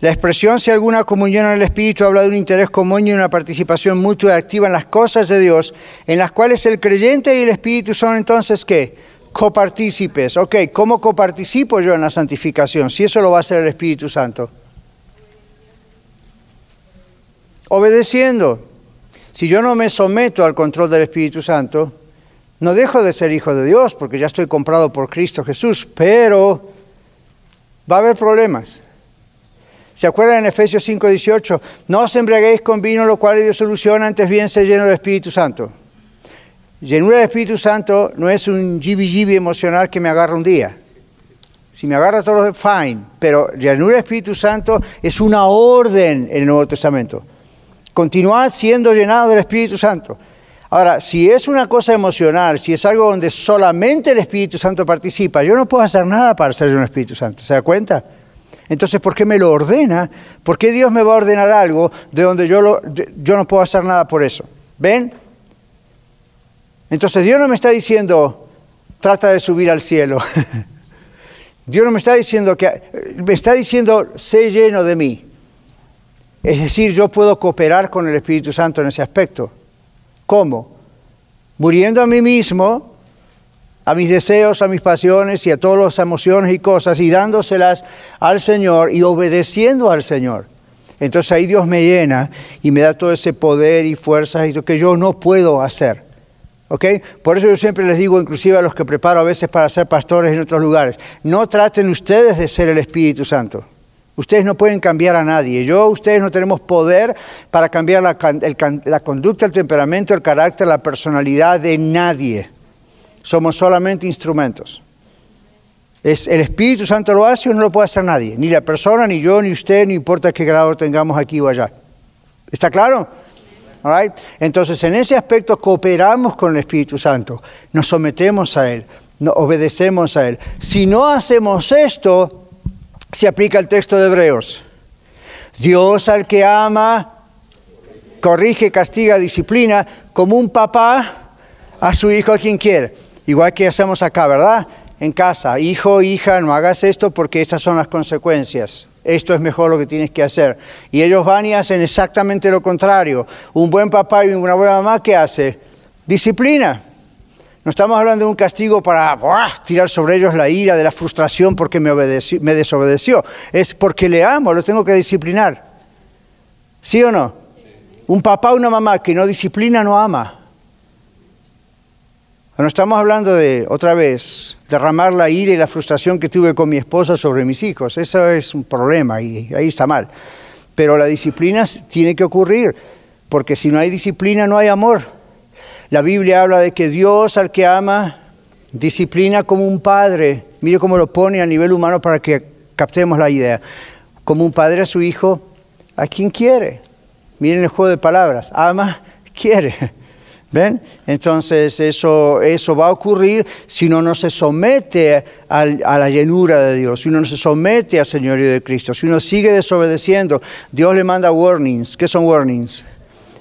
la expresión si alguna comunión en el Espíritu habla de un interés común y una participación mutua y activa en las cosas de Dios, en las cuales el creyente y el Espíritu son entonces qué? Copartícipes. Ok, ¿cómo coparticipo yo en la santificación? Si eso lo va a hacer el Espíritu Santo. Obedeciendo. Si yo no me someto al control del Espíritu Santo, no dejo de ser hijo de Dios porque ya estoy comprado por Cristo Jesús, pero va a haber problemas. ¿Se acuerdan en Efesios 5:18? No os embriaguéis con vino, lo cual dio solución, antes bien ser lleno del Espíritu Santo. Llenura del Espíritu Santo no es un jibi emocional que me agarra un día. Si me agarra todo, fine. Pero llenura del Espíritu Santo es una orden en el Nuevo Testamento. Continuar siendo llenado del Espíritu Santo. Ahora, si es una cosa emocional, si es algo donde solamente el Espíritu Santo participa, yo no puedo hacer nada para ser un Espíritu Santo, ¿se da cuenta? Entonces, ¿por qué me lo ordena? ¿Por qué Dios me va a ordenar algo de donde yo, yo no puedo hacer nada por eso? ¿Ven? Entonces Dios no me está diciendo, trata de subir al cielo. *laughs* Dios no me está diciendo que, me está diciendo, sé lleno de mí. Es decir, yo puedo cooperar con el Espíritu Santo en ese aspecto. ¿Cómo? Muriendo a mí mismo, a mis deseos, a mis pasiones y a todas las emociones y cosas y dándoselas al Señor y obedeciendo al Señor. Entonces ahí Dios me llena y me da todo ese poder y fuerzas y lo que yo no puedo hacer. Por eso yo siempre les digo, inclusive a los que preparo a veces para ser pastores en otros lugares, no traten ustedes de ser el Espíritu Santo. Ustedes no pueden cambiar a nadie. Yo, ustedes no tenemos poder para cambiar la, la, conducta, el temperamento, el carácter, la personalidad de nadie. Somos solamente instrumentos. Es, el Espíritu Santo lo hace o no lo puede hacer nadie. Ni la persona, ni yo, ni usted, no importa qué grado tengamos aquí o allá. ¿Está claro? Entonces, en ese aspecto cooperamos con el Espíritu Santo, nos sometemos a Él, obedecemos a Él. Si no hacemos esto, se aplica el texto de Hebreos. Dios al que ama, corrige, castiga, disciplina, como un papá a su hijo a quien quiere. Igual que hacemos acá, ¿verdad? En casa, hijo, hija, no hagas esto porque estas son las consecuencias. Esto es mejor lo que tienes que hacer. Y ellos van y hacen exactamente lo contrario. Un buen papá y una buena mamá, ¿qué hace? Disciplina. No estamos hablando de un castigo para tirar sobre ellos la ira, de la frustración porque me, me desobedeció. Es porque le amo, lo tengo que disciplinar. ¿Sí o no? Un papá o una mamá que no disciplina no ama. No estamos hablando de, otra vez, derramar la ira y la frustración que tuve con mi esposa sobre mis hijos. Eso es un problema y ahí está mal. Pero la disciplina tiene que ocurrir, porque si no hay disciplina no hay amor. La Biblia habla de que Dios al que ama disciplina como un padre. Mire cómo lo pone a nivel humano para que captemos la idea. Como un padre a su hijo, a quien quiere. Miren el juego de palabras. Ama, *laughs* quiere. ¿Ven? Entonces eso, eso va a ocurrir si uno no se somete a la llenura de Dios, si uno no se somete al señorío de Cristo, si uno sigue desobedeciendo. Dios le manda warnings. ¿Qué son warnings?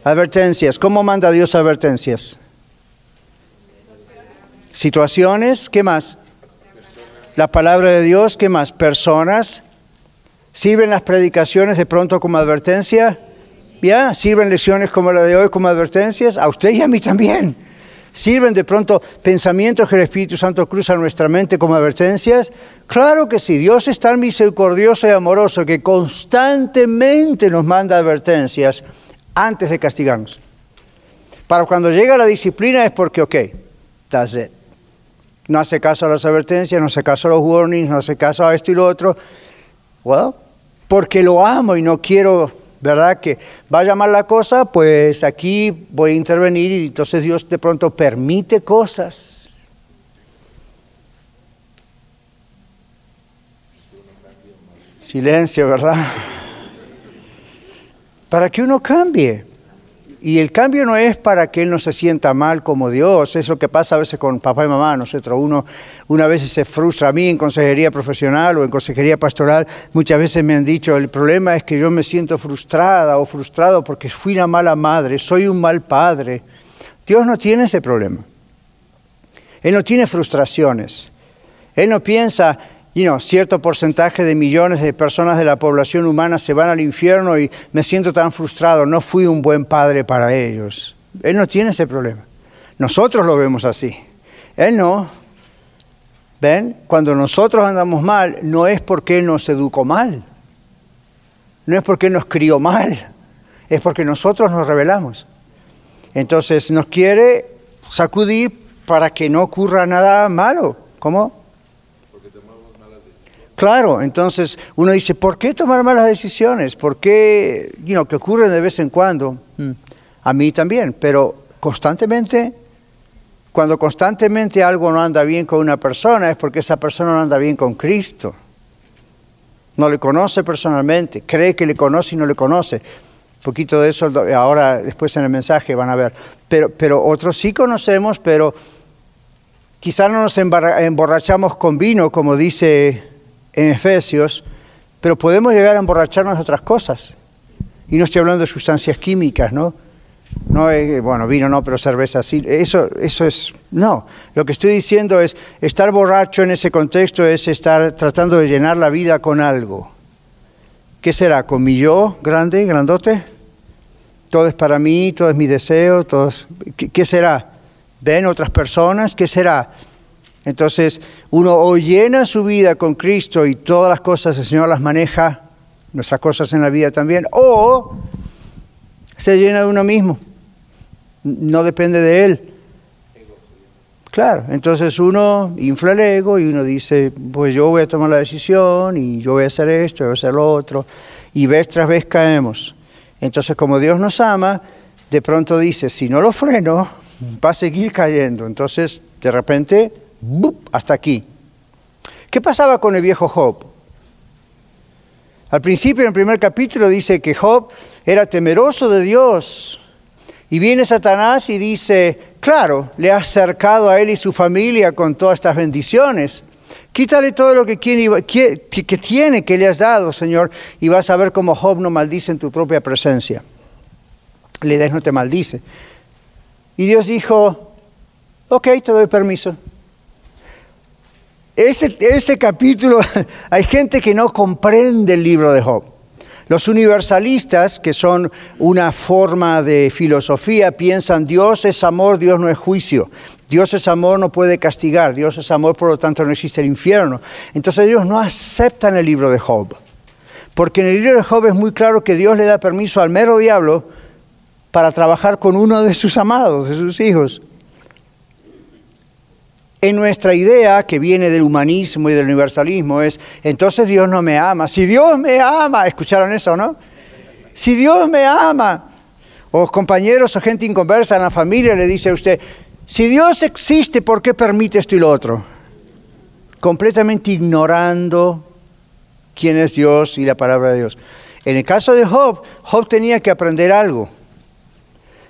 Advertencias. ¿Cómo manda Dios advertencias? Situaciones, ¿qué más? La palabra de Dios, ¿qué más? Personas. ¿Sirven las predicaciones de pronto como advertencia? ¿Ya? ¿Sirven lecciones como la de hoy como advertencias? A usted y a mí también. ¿Sirven de pronto pensamientos que el Espíritu Santo cruza en nuestra mente como advertencias? Claro que sí. Dios es tan misericordioso y amoroso que constantemente nos manda advertencias antes de castigarnos. Para cuando llega la disciplina es porque, ok, that's it. No hace caso a las advertencias, no hace caso a los warnings, no hace caso a esto y lo otro. Well, porque lo amo y no quiero, ¿verdad? Que vaya mal la cosa, pues aquí voy a intervenir y entonces Dios de pronto permite cosas. Silencio, ¿verdad? Para que uno cambie. Y el cambio no es para que él no se sienta mal como Dios, es lo que pasa a veces con papá y mamá, nosotros. Uno una vez se frustra a mí en consejería profesional o en consejería pastoral, muchas veces me han dicho, el problema es que yo me siento frustrada o frustrado porque fui una mala madre, soy un mal padre. Dios no tiene ese problema. Él no tiene frustraciones. Él no piensa, y no, cierto porcentaje de millones de personas de la población humana se van al infierno y me siento tan frustrado, no fui un buen padre para ellos. Él no tiene ese problema. Nosotros lo vemos así. Él no. ¿Ven? Cuando nosotros andamos mal, no es porque Él nos educó mal. No es porque Él nos crió mal. Es porque nosotros nos rebelamos. Entonces nos quiere sacudir para que no ocurra nada malo. ¿Cómo? Claro, entonces uno dice, ¿por qué tomar malas decisiones? ¿Por qué, que ocurren de vez en cuando? Mm, a mí también, pero constantemente, cuando constantemente algo no anda bien con una persona es porque esa persona no anda bien con Cristo. No le conoce personalmente, cree que le conoce y no le conoce. poquito de eso ahora, después en el mensaje van a ver. Pero, pero otros sí conocemos, pero quizás no nos emborrachamos con vino, como dice en Efesios, pero podemos llegar a emborracharnos de otras cosas. Y no estoy hablando de sustancias químicas, ¿no? No, bueno, vino no, pero cerveza sí. Eso, eso es, no. Lo que estoy diciendo es, estar borracho en ese contexto es estar tratando de llenar la vida con algo. ¿Qué será? ¿Con mi yo grande, grandote? Todo es para mí, todo es mi deseo, todo ¿qué, será? ¿Ven otras personas? ¿Qué será? Entonces, uno o llena su vida con Cristo y todas las cosas el Señor las maneja, nuestras cosas en la vida también, o se llena de uno mismo. No depende de Él. Claro, entonces uno infla el ego y uno dice, pues yo voy a tomar la decisión y yo voy a hacer esto, yo voy a hacer lo otro, y vez tras vez caemos. Entonces como Dios nos ama, de pronto dice, si no lo freno, va a seguir cayendo. Entonces, de repente, hasta aquí. ¿Qué pasaba con el viejo Job? Al principio, en el primer capítulo, dice que Job era temeroso de Dios. Y viene Satanás y dice, claro, le has cercado a él y su familia con todas estas bendiciones. Quítale todo lo que, que tiene, que le has dado, Señor, y vas a ver cómo Job no maldice en tu propia presencia. Le des no te maldice. Y Dios dijo, ok, te doy permiso. Ese, ese capítulo, *laughs* hay gente que no comprende el libro de Job. Los universalistas, que son una forma de filosofía, piensan Dios es amor, Dios no es juicio. Dios es amor, no puede castigar. Dios es amor, por lo tanto no existe el infierno. Entonces ellos no aceptan el libro de Job. Porque en el libro de Job es muy claro que Dios le da permiso al mero diablo para trabajar con uno de sus amados, de sus hijos. En nuestra idea, que viene del humanismo y del universalismo, es, entonces Dios no me ama. Si Dios me ama, ¿escucharon eso, no? Si Dios me ama, o compañeros o gente inconversa en la familia le dice a usted, si Dios existe, ¿por qué permite esto y lo otro? Completamente ignorando quién es Dios y la palabra de Dios. En el caso de Job, Job tenía que aprender algo.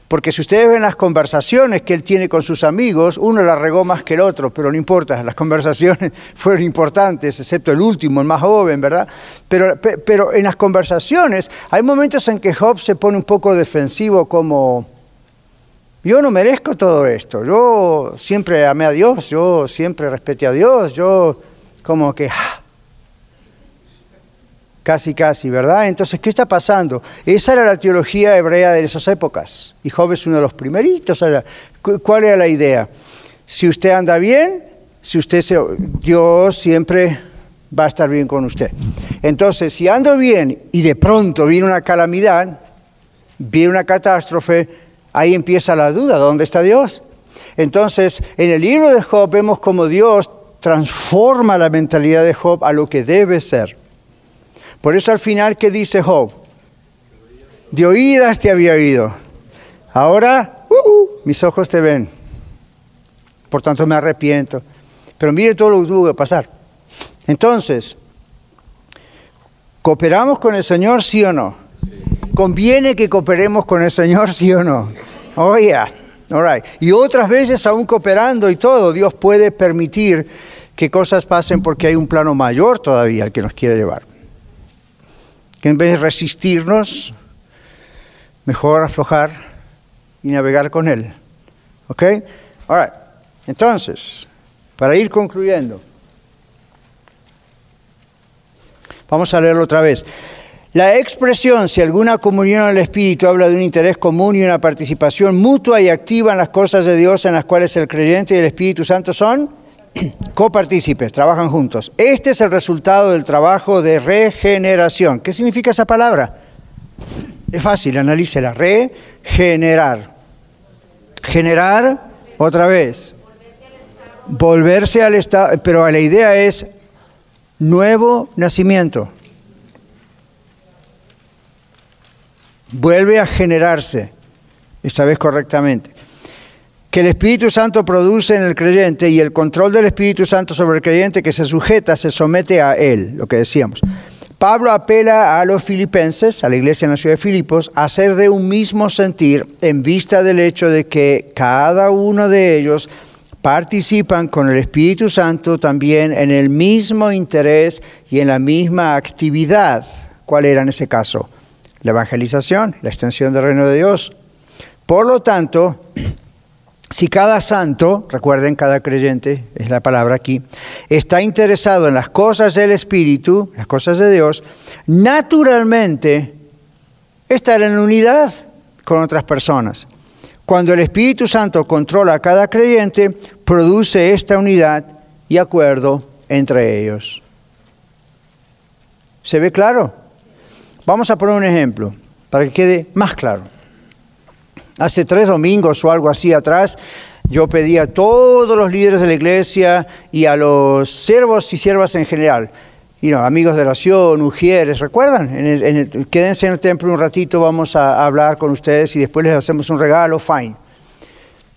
Porque si ustedes ven las conversaciones que él tiene con sus amigos, uno la regó más que el otro, pero no importa, las conversaciones *laughs* fueron importantes, excepto el último, el más joven, ¿verdad? Pero, pero en las conversaciones hay momentos en que Job se pone un poco defensivo como, yo no merezco todo esto, yo siempre amé a Dios, yo siempre respeté a Dios, yo como que... Ah, Casi, casi, ¿verdad? Entonces, ¿qué está pasando? Esa era la teología hebrea de esas épocas. Y Job es uno de los primeritos. ¿Cuál era la idea? Si usted anda bien, si usted se, Dios siempre va a estar bien con usted. Entonces, si ando bien y de pronto viene una calamidad, viene una catástrofe, ahí empieza la duda, ¿dónde está Dios? Entonces, en el libro de Job vemos cómo Dios transforma la mentalidad de Job a lo que debe ser. Por eso al final, ¿qué dice Job? De oídas te había oído. Ahora, uh, mis ojos te ven. Por tanto me arrepiento. Pero mire todo lo que tuvo que pasar. Entonces, ¿cooperamos con el Señor, sí o no? ¿Conviene que cooperemos con el Señor, sí o no? Oh, yeah. All. Y otras veces, aún cooperando y todo, Dios puede permitir que cosas pasen porque hay un plano mayor todavía al que nos quiere llevar que en vez de resistirnos, mejor aflojar y navegar con Él. ¿Ok? All Entonces, para ir concluyendo, vamos a leerlo otra vez. La expresión, si alguna comunión al Espíritu habla de un interés común y una participación mutua y activa en las cosas de Dios en las cuales el creyente y el Espíritu Santo son *clears throat* copartícipes, trabajan juntos. Este es el resultado del trabajo de regeneración. ¿Qué significa esa palabra? Es fácil, analícela. Regenerar. Generar otra vez. Volverse al estado, pero la idea es nuevo nacimiento. Vuelve a generarse, esta vez correctamente que el Espíritu Santo produce en el creyente y el control del Espíritu Santo sobre el creyente que se sujeta, se somete a él, lo que decíamos. Pablo apela a los filipenses, a la iglesia en la ciudad de Filipos, a ser de un mismo sentir en vista del hecho de que cada uno de ellos participan con el Espíritu Santo también en el mismo interés y en la misma actividad. ¿Cuál era en ese caso? La evangelización, la extensión del reino de Dios. Por lo tanto, si cada santo, recuerden, cada creyente, es la palabra aquí, está interesado en las cosas del Espíritu, las cosas de Dios, naturalmente estará en unidad con otras personas. Cuando el Espíritu Santo controla a cada creyente, produce esta unidad y acuerdo entre ellos. ¿Se ve claro? Vamos a poner un ejemplo para que quede más claro. Hace tres domingos o algo así atrás, yo pedí a todos los líderes de la iglesia y a los siervos y siervas en general, y no, amigos de oración, ujieres, ¿recuerdan? quédense en el templo un ratito, vamos a, hablar con ustedes y después les hacemos un regalo, fine.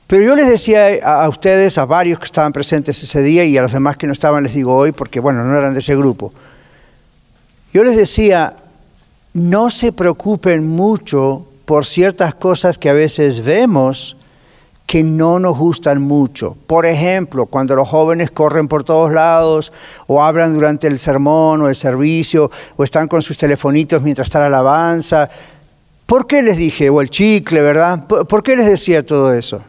Pero yo les decía a, ustedes, a varios que estaban presentes ese día y a los demás que no estaban, les digo hoy, porque bueno, no eran de ese grupo. Yo les decía, no se preocupen mucho por ciertas cosas que a veces vemos que no nos gustan mucho. Por ejemplo, cuando los jóvenes corren por todos lados o hablan durante el sermón o el servicio o están con sus telefonitos mientras está la alabanza. ¿Por qué les dije? O el chicle, ¿verdad? ¿Por qué les decía todo eso?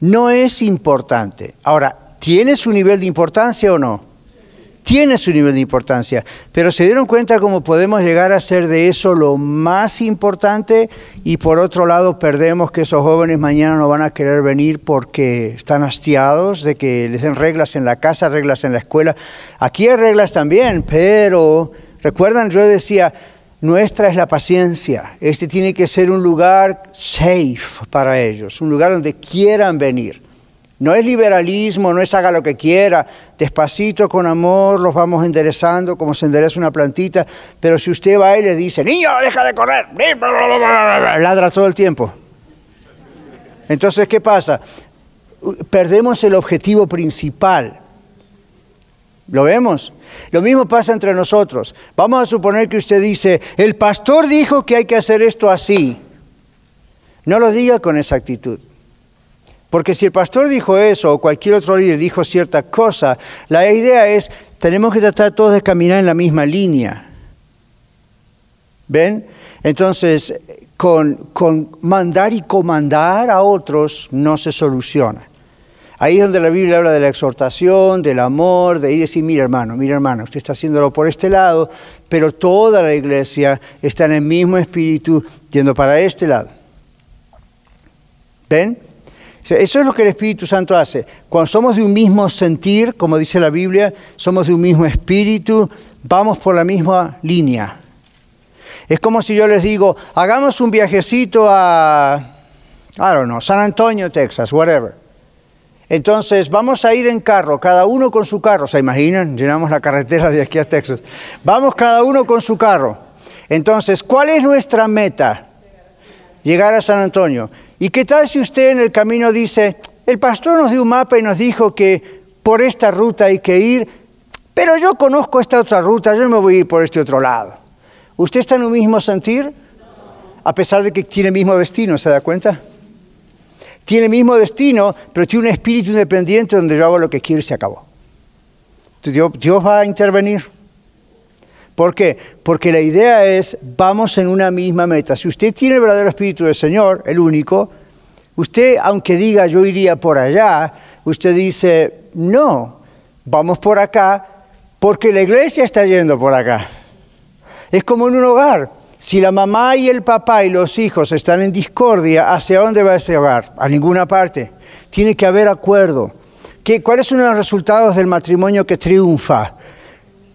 No es importante. Ahora, ¿tiene su nivel de importancia o no? Tiene su nivel de importancia, pero se dieron cuenta cómo podemos llegar a hacer de eso lo más importante y por otro lado perdemos que esos jóvenes mañana no van a querer venir porque están hastiados de que les den reglas en la casa, reglas en la escuela. Aquí hay reglas también, pero recuerdan, yo decía, nuestra es la paciencia. Este tiene que ser un lugar safe para ellos, un lugar donde quieran venir. No es liberalismo, no es haga lo que quiera, despacito, con amor, los vamos enderezando como se endereza una plantita, pero si usted va y le dice, niño, deja de correr, ladra todo el tiempo. Entonces, ¿qué pasa? Perdemos el objetivo principal. ¿Lo vemos? Lo mismo pasa entre nosotros. Vamos a suponer que usted dice, el pastor dijo que hay que hacer esto así. No lo diga con esa actitud. Porque si el pastor dijo eso o cualquier otro líder dijo cierta cosa, la idea es, tenemos que tratar todos de caminar en la misma línea. ¿Ven? Entonces, con, mandar y comandar a otros no se soluciona. Ahí es donde la Biblia habla de la exhortación, del amor, de ir y decir, mira hermano, mira hermano, usted está haciéndolo por este lado, pero toda la iglesia está en el mismo espíritu yendo para este lado. ¿Ven? Eso es lo que el Espíritu Santo hace. Cuando somos de un mismo sentir, como dice la Biblia, somos de un mismo espíritu, vamos por la misma línea. Es como si yo les digo, hagamos un viajecito a, I don't know, San Antonio, Texas, whatever. Entonces, vamos a ir en carro, cada uno con su carro. ¿Se imaginan? Llenamos la carretera de aquí a Texas. Vamos cada uno con su carro. Entonces, ¿cuál es nuestra meta? Llegar a San Antonio. ¿Y qué tal si usted en el camino dice, el pastor nos dio un mapa y nos dijo que por esta ruta hay que ir, pero yo conozco esta otra ruta, yo me voy a ir por este otro lado? ¿Usted está en un mismo sentir? A pesar de que tiene el mismo destino, ¿se da cuenta? Tiene el mismo destino, pero tiene un espíritu independiente donde yo hago lo que quiero y se acabó. Dios, va a intervenir. ¿Por qué? Porque la idea es, vamos en una misma meta. Si usted tiene el verdadero Espíritu del Señor, el único, usted, aunque diga yo iría por allá, usted dice, no, vamos por acá, porque la iglesia está yendo por acá. Es como en un hogar. Si la mamá y el papá y los hijos están en discordia, ¿hacia dónde va ese hogar? A ninguna parte. Tiene que haber acuerdo. ¿Qué, ¿Cuáles son los resultados del matrimonio que triunfa?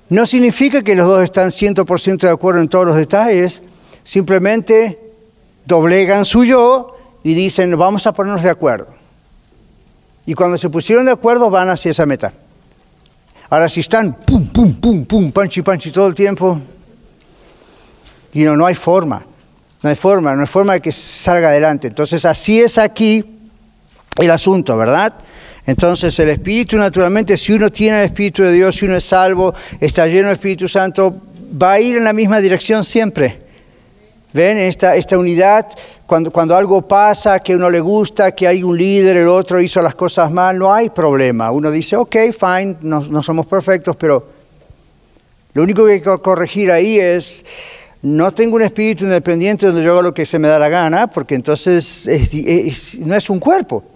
No significa que los dos están 100% de acuerdo en todos los detalles, simplemente doblegan su yo y dicen, vamos a ponernos de acuerdo. Y cuando se pusieron de acuerdo van hacia esa meta. Ahora si están pum, pum, pum, pum, panchi, panchi todo el tiempo, y no, no hay forma, no hay forma, no hay forma de que salga adelante. Entonces así es aquí el asunto, ¿verdad? Entonces el Espíritu naturalmente, si uno tiene el Espíritu de Dios, si uno es salvo, está lleno del Espíritu Santo, va a ir en la misma dirección siempre. ¿Ven? Esta, esta unidad, cuando, cuando algo pasa, que uno le gusta, que hay un líder, el otro hizo las cosas mal, no hay problema. Uno dice, ok, fine, no, no somos perfectos, pero lo único que hay que corregir ahí es, no tengo un espíritu independiente donde yo hago lo que se me da la gana, porque entonces no es un cuerpo.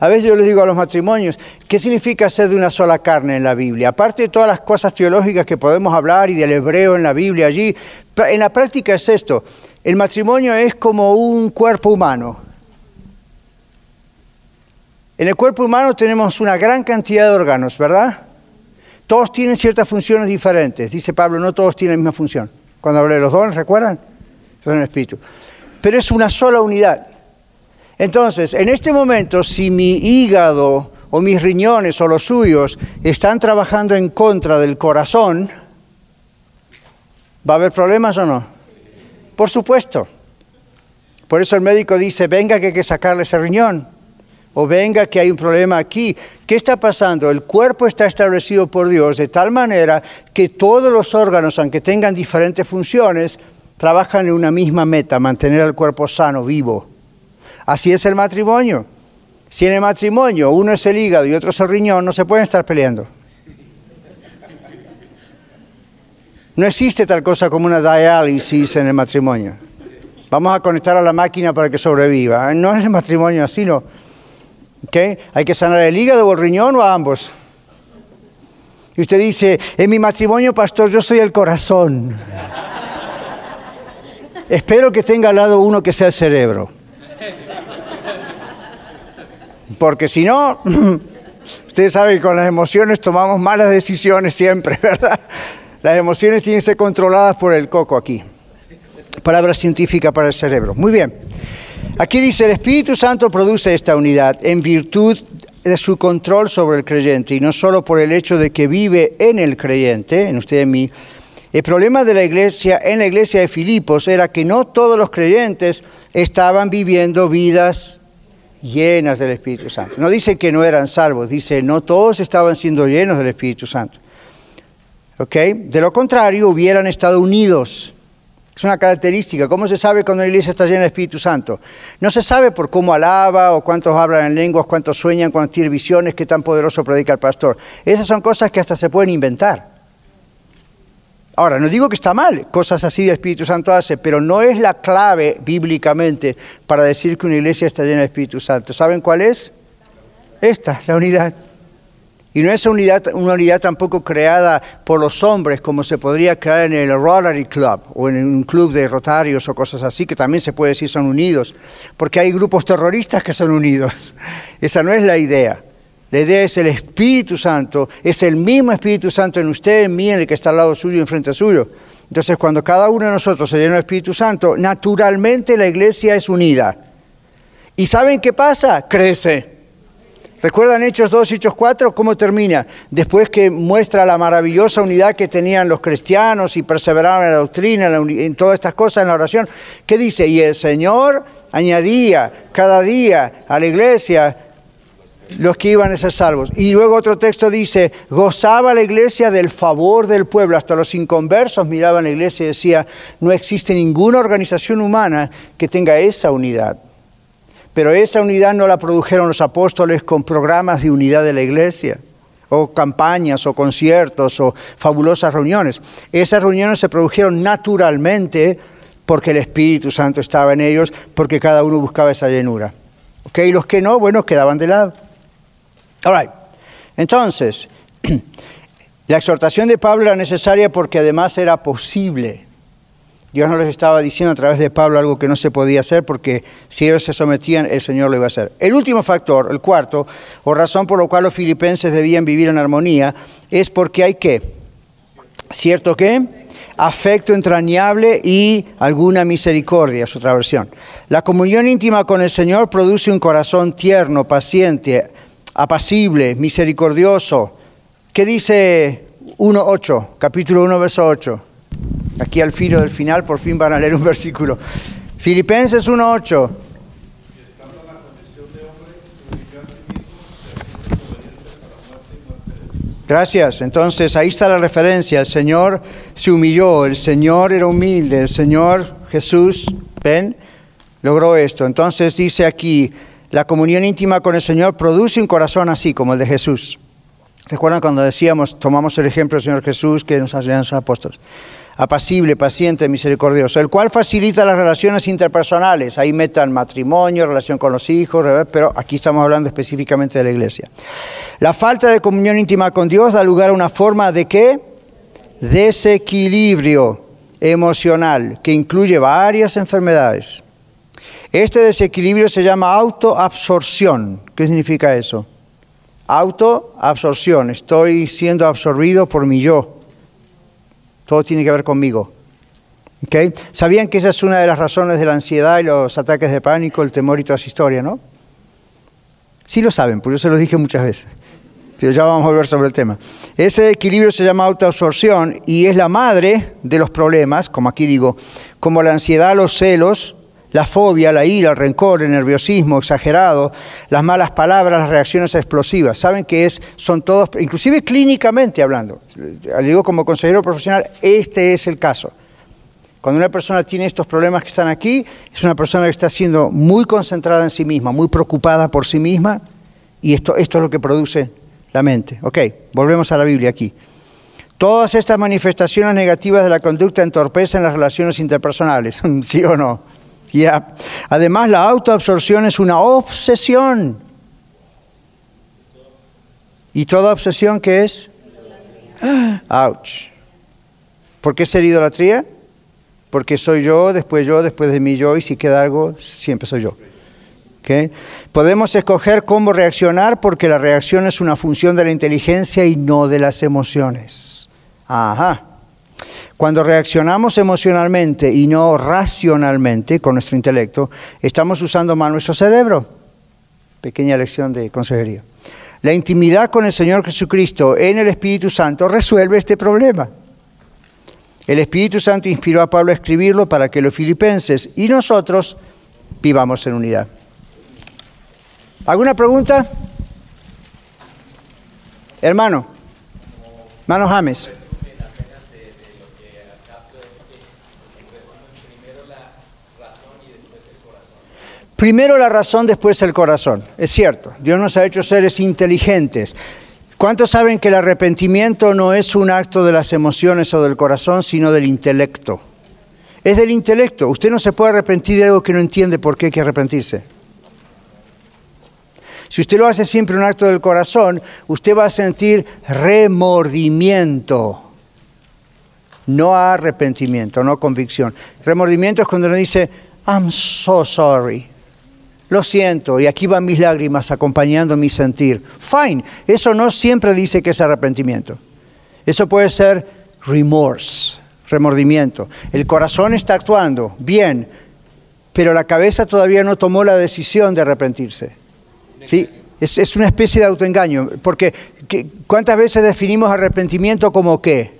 A veces yo les digo a los matrimonios, ¿qué significa ser de una sola carne en la Biblia? Aparte de todas las cosas teológicas que podemos hablar y del hebreo en la Biblia allí, en la práctica es esto, el matrimonio es como un cuerpo humano. En el cuerpo humano tenemos una gran cantidad de órganos, ¿verdad? Todos tienen ciertas funciones diferentes. Dice Pablo, no todos tienen la misma función. Cuando hablé de los dones, ¿recuerdan? Son el espíritu. Pero es una sola unidad. Entonces, en este momento, si mi hígado o mis riñones o los suyos están trabajando en contra del corazón, ¿va a haber problemas o no? Por supuesto. Por eso el médico dice, venga que hay que sacarle ese riñón, o venga que hay un problema aquí. ¿Qué está pasando? El cuerpo está establecido por Dios de tal manera que todos los órganos, aunque tengan diferentes funciones, trabajan en una misma meta, mantener al cuerpo sano, vivo. Así es el matrimonio. Si en el matrimonio uno es el hígado y otro es el riñón, no se pueden estar peleando. No existe tal cosa como una diálisis en el matrimonio. Vamos a conectar a la máquina para que sobreviva. No es el matrimonio así, no. ¿Okay? Hay que sanar el hígado o el riñón o a ambos. Y usted dice, en mi matrimonio, pastor, yo soy el corazón. Espero que tenga al lado uno que sea el cerebro. Porque si no, *laughs* usted sabe que con las emociones tomamos malas decisiones siempre, *laughs* ¿verdad? Las emociones tienen que ser controladas por el coco aquí. Palabra científica para el cerebro. Muy bien. Aquí dice, el Espíritu Santo produce esta unidad en virtud de su control sobre el creyente y no solo por el hecho de que vive en el creyente, en usted y en mí. El problema de la iglesia, en la iglesia de Filipos, era que no todos los creyentes estaban viviendo vidas llenas del Espíritu Santo. No dice que no eran salvos, dice no todos estaban siendo llenos del Espíritu Santo. ¿Ok? De lo contrario, hubieran estado unidos. Es una característica. ¿Cómo se sabe cuando la iglesia está llena del Espíritu Santo? No se sabe por cómo alaba o cuántos hablan en lenguas, cuántos sueñan, cuántos tienen visiones, qué tan poderoso predica el pastor. Esas son cosas que hasta se pueden inventar. Ahora, no digo que está mal, cosas así el Espíritu Santo hace, pero no es la clave bíblicamente para decir que una iglesia está llena del Espíritu Santo. ¿Saben cuál es? Esta, la unidad. Y no es una unidad, una unidad tampoco creada por los hombres como se podría crear en el Rotary Club o en un club de rotarios o cosas así, que también se puede decir son unidos, porque hay grupos terroristas que son unidos. *laughs* Esa no es la idea. La idea es el Espíritu Santo, es el mismo Espíritu Santo en usted, en mí, en el que está al lado suyo, enfrente suyo. Entonces, cuando cada uno de nosotros se llena del Espíritu Santo, naturalmente la iglesia es unida. ¿Y saben qué pasa? Crece. ¿Recuerdan Hechos 2, Hechos 4? ¿Cómo termina? Después que muestra la maravillosa unidad que tenían los cristianos y perseveraban en la doctrina, en todas estas cosas, en la oración. ¿Qué dice? Y el Señor añadía cada día a la iglesia los que iban a ser salvos. Y luego otro texto dice, gozaba la iglesia del favor del pueblo. Hasta los inconversos miraban la iglesia y decía, no existe ninguna organización humana que tenga esa unidad. Pero esa unidad no la produjeron los apóstoles con programas de unidad de la iglesia, o campañas, o conciertos, o fabulosas reuniones. Esas reuniones se produjeron naturalmente porque el Espíritu Santo estaba en ellos, porque cada uno buscaba esa llenura. Y los que no, bueno, quedaban de lado. All Entonces, *clears throat* la exhortación de Pablo era necesaria porque además era posible. Dios no les estaba diciendo a través de Pablo algo que no se podía hacer porque si ellos se sometían, el Señor lo iba a hacer. El último factor, el cuarto, o razón por la cual los filipenses debían vivir en armonía, es porque hay que, ¿cierto qué? Afecto entrañable y alguna misericordia, es otra versión. La comunión íntima con el Señor produce un corazón tierno, paciente, apacible, misericordioso. ¿Qué dice 1.8, capítulo 1, verso 8? Aquí al filo del final por fin van a leer un *laughs* versículo. Filipenses 1.8. Gracias. Entonces ahí está la referencia. El Señor se humilló, el Señor era humilde, el Señor Jesús, ven, logró esto. Entonces dice aquí, la comunión íntima con el Señor produce un corazón así como el de Jesús. ¿Recuerdan cuando decíamos, tomamos el ejemplo del Señor Jesús que nos enseñan sus apóstoles? apacible, paciente, misericordioso, el cual facilita las relaciones interpersonales. Ahí metan matrimonio, relación con los hijos, pero aquí estamos hablando específicamente de la iglesia. La falta de comunión íntima con Dios da lugar a una forma de qué? Desequilibrio emocional que incluye varias enfermedades. Este desequilibrio se llama autoabsorción. ¿Qué significa eso? Autoabsorción. Estoy siendo absorbido por mi yo. Todo tiene que ver conmigo. ¿Okay? ¿Sabían que esa es una de las razones de la ansiedad y los ataques de pánico, el temor y toda esa historia, no? Sí lo saben, porque yo se lo dije muchas veces. Pero ya vamos a volver sobre el tema. Ese equilibrio se llama autoabsorción y es la madre de los problemas, como aquí digo, como la ansiedad, los celos, la fobia, la ira, el rencor, el nerviosismo exagerado, las malas palabras, las reacciones explosivas. Saben que es, son todos, inclusive clínicamente hablando, le digo como consejero profesional, este es el caso. Cuando una persona tiene estos problemas que están aquí, es una persona que está siendo muy concentrada en sí misma, muy preocupada por sí misma, y esto, esto es lo que produce la mente. Ok, volvemos a la Biblia aquí. Todas estas manifestaciones negativas de la conducta entorpecen las relaciones interpersonales, *laughs* ¿sí o no? Además, la autoabsorción es una obsesión. ¿Y toda obsesión qué es? Ouch. ¿Por qué ser idolatría? Porque soy yo, después yo, después de mí yo, y si queda algo, siempre soy yo. Podemos escoger cómo reaccionar porque la reacción es una función de la inteligencia y no de las emociones. Ajá. Cuando reaccionamos emocionalmente y no racionalmente con nuestro intelecto, estamos usando mal nuestro cerebro. Pequeña lección de consejería. La intimidad con el Señor Jesucristo en el Espíritu Santo resuelve este problema. El Espíritu Santo inspiró a Pablo a escribirlo para que los filipenses y nosotros vivamos en unidad. ¿Alguna pregunta? Hermano, hermano James. Primero la razón, después el corazón. Es cierto, Dios nos ha hecho seres inteligentes. ¿Cuántos saben que el arrepentimiento no es un acto de las emociones o del corazón, sino del intelecto? Es del intelecto. Usted no se puede arrepentir de algo que no entiende por qué hay que arrepentirse. Si usted lo hace siempre un acto del corazón, usted va a sentir remordimiento, no arrepentimiento, no convicción. Remordimiento es cuando uno dice, I'm so sorry, lo siento, y aquí van mis lágrimas acompañando mi sentir. Fine, eso no siempre dice que es arrepentimiento. Eso puede ser remorse, remordimiento. El corazón está actuando bien, pero la cabeza todavía no tomó la decisión de arrepentirse. ¿Sí? Es, una especie de autoengaño, porque ¿cuántas veces definimos arrepentimiento como qué?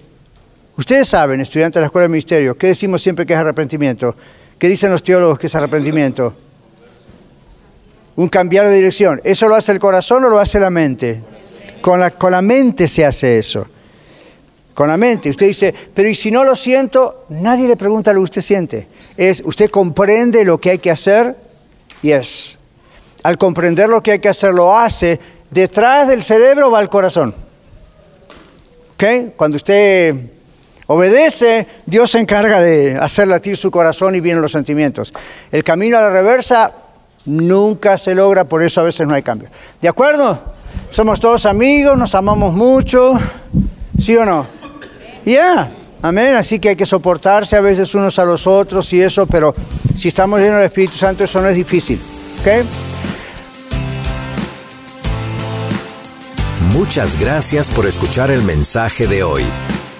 Ustedes saben, estudiantes de la Escuela de Ministerio, ¿qué decimos siempre que es arrepentimiento? ¿Qué dicen los teólogos que es arrepentimiento? Un cambiar de dirección. ¿Eso lo hace el corazón o lo hace la mente? Con la, con la mente se hace eso. Con la mente. Usted dice, pero ¿y si no lo siento? Nadie le pregunta lo que usted siente. Es, ¿usted comprende lo que hay que hacer? Yes. Al comprender lo que hay que hacer, lo hace. Detrás del cerebro va el corazón. ¿Ok? Cuando usted obedece, Dios se encarga de hacer latir su corazón y vienen los sentimientos. El camino a la reversa Nunca se logra, por eso a veces no hay cambio. ¿De acuerdo? Somos todos amigos, nos amamos mucho, ¿sí o no? Ya, amén. Así que hay que soportarse a veces unos a los otros y eso, pero si estamos llenos del Espíritu Santo, eso no es difícil. ¿Ok? Muchas gracias por escuchar el mensaje de hoy.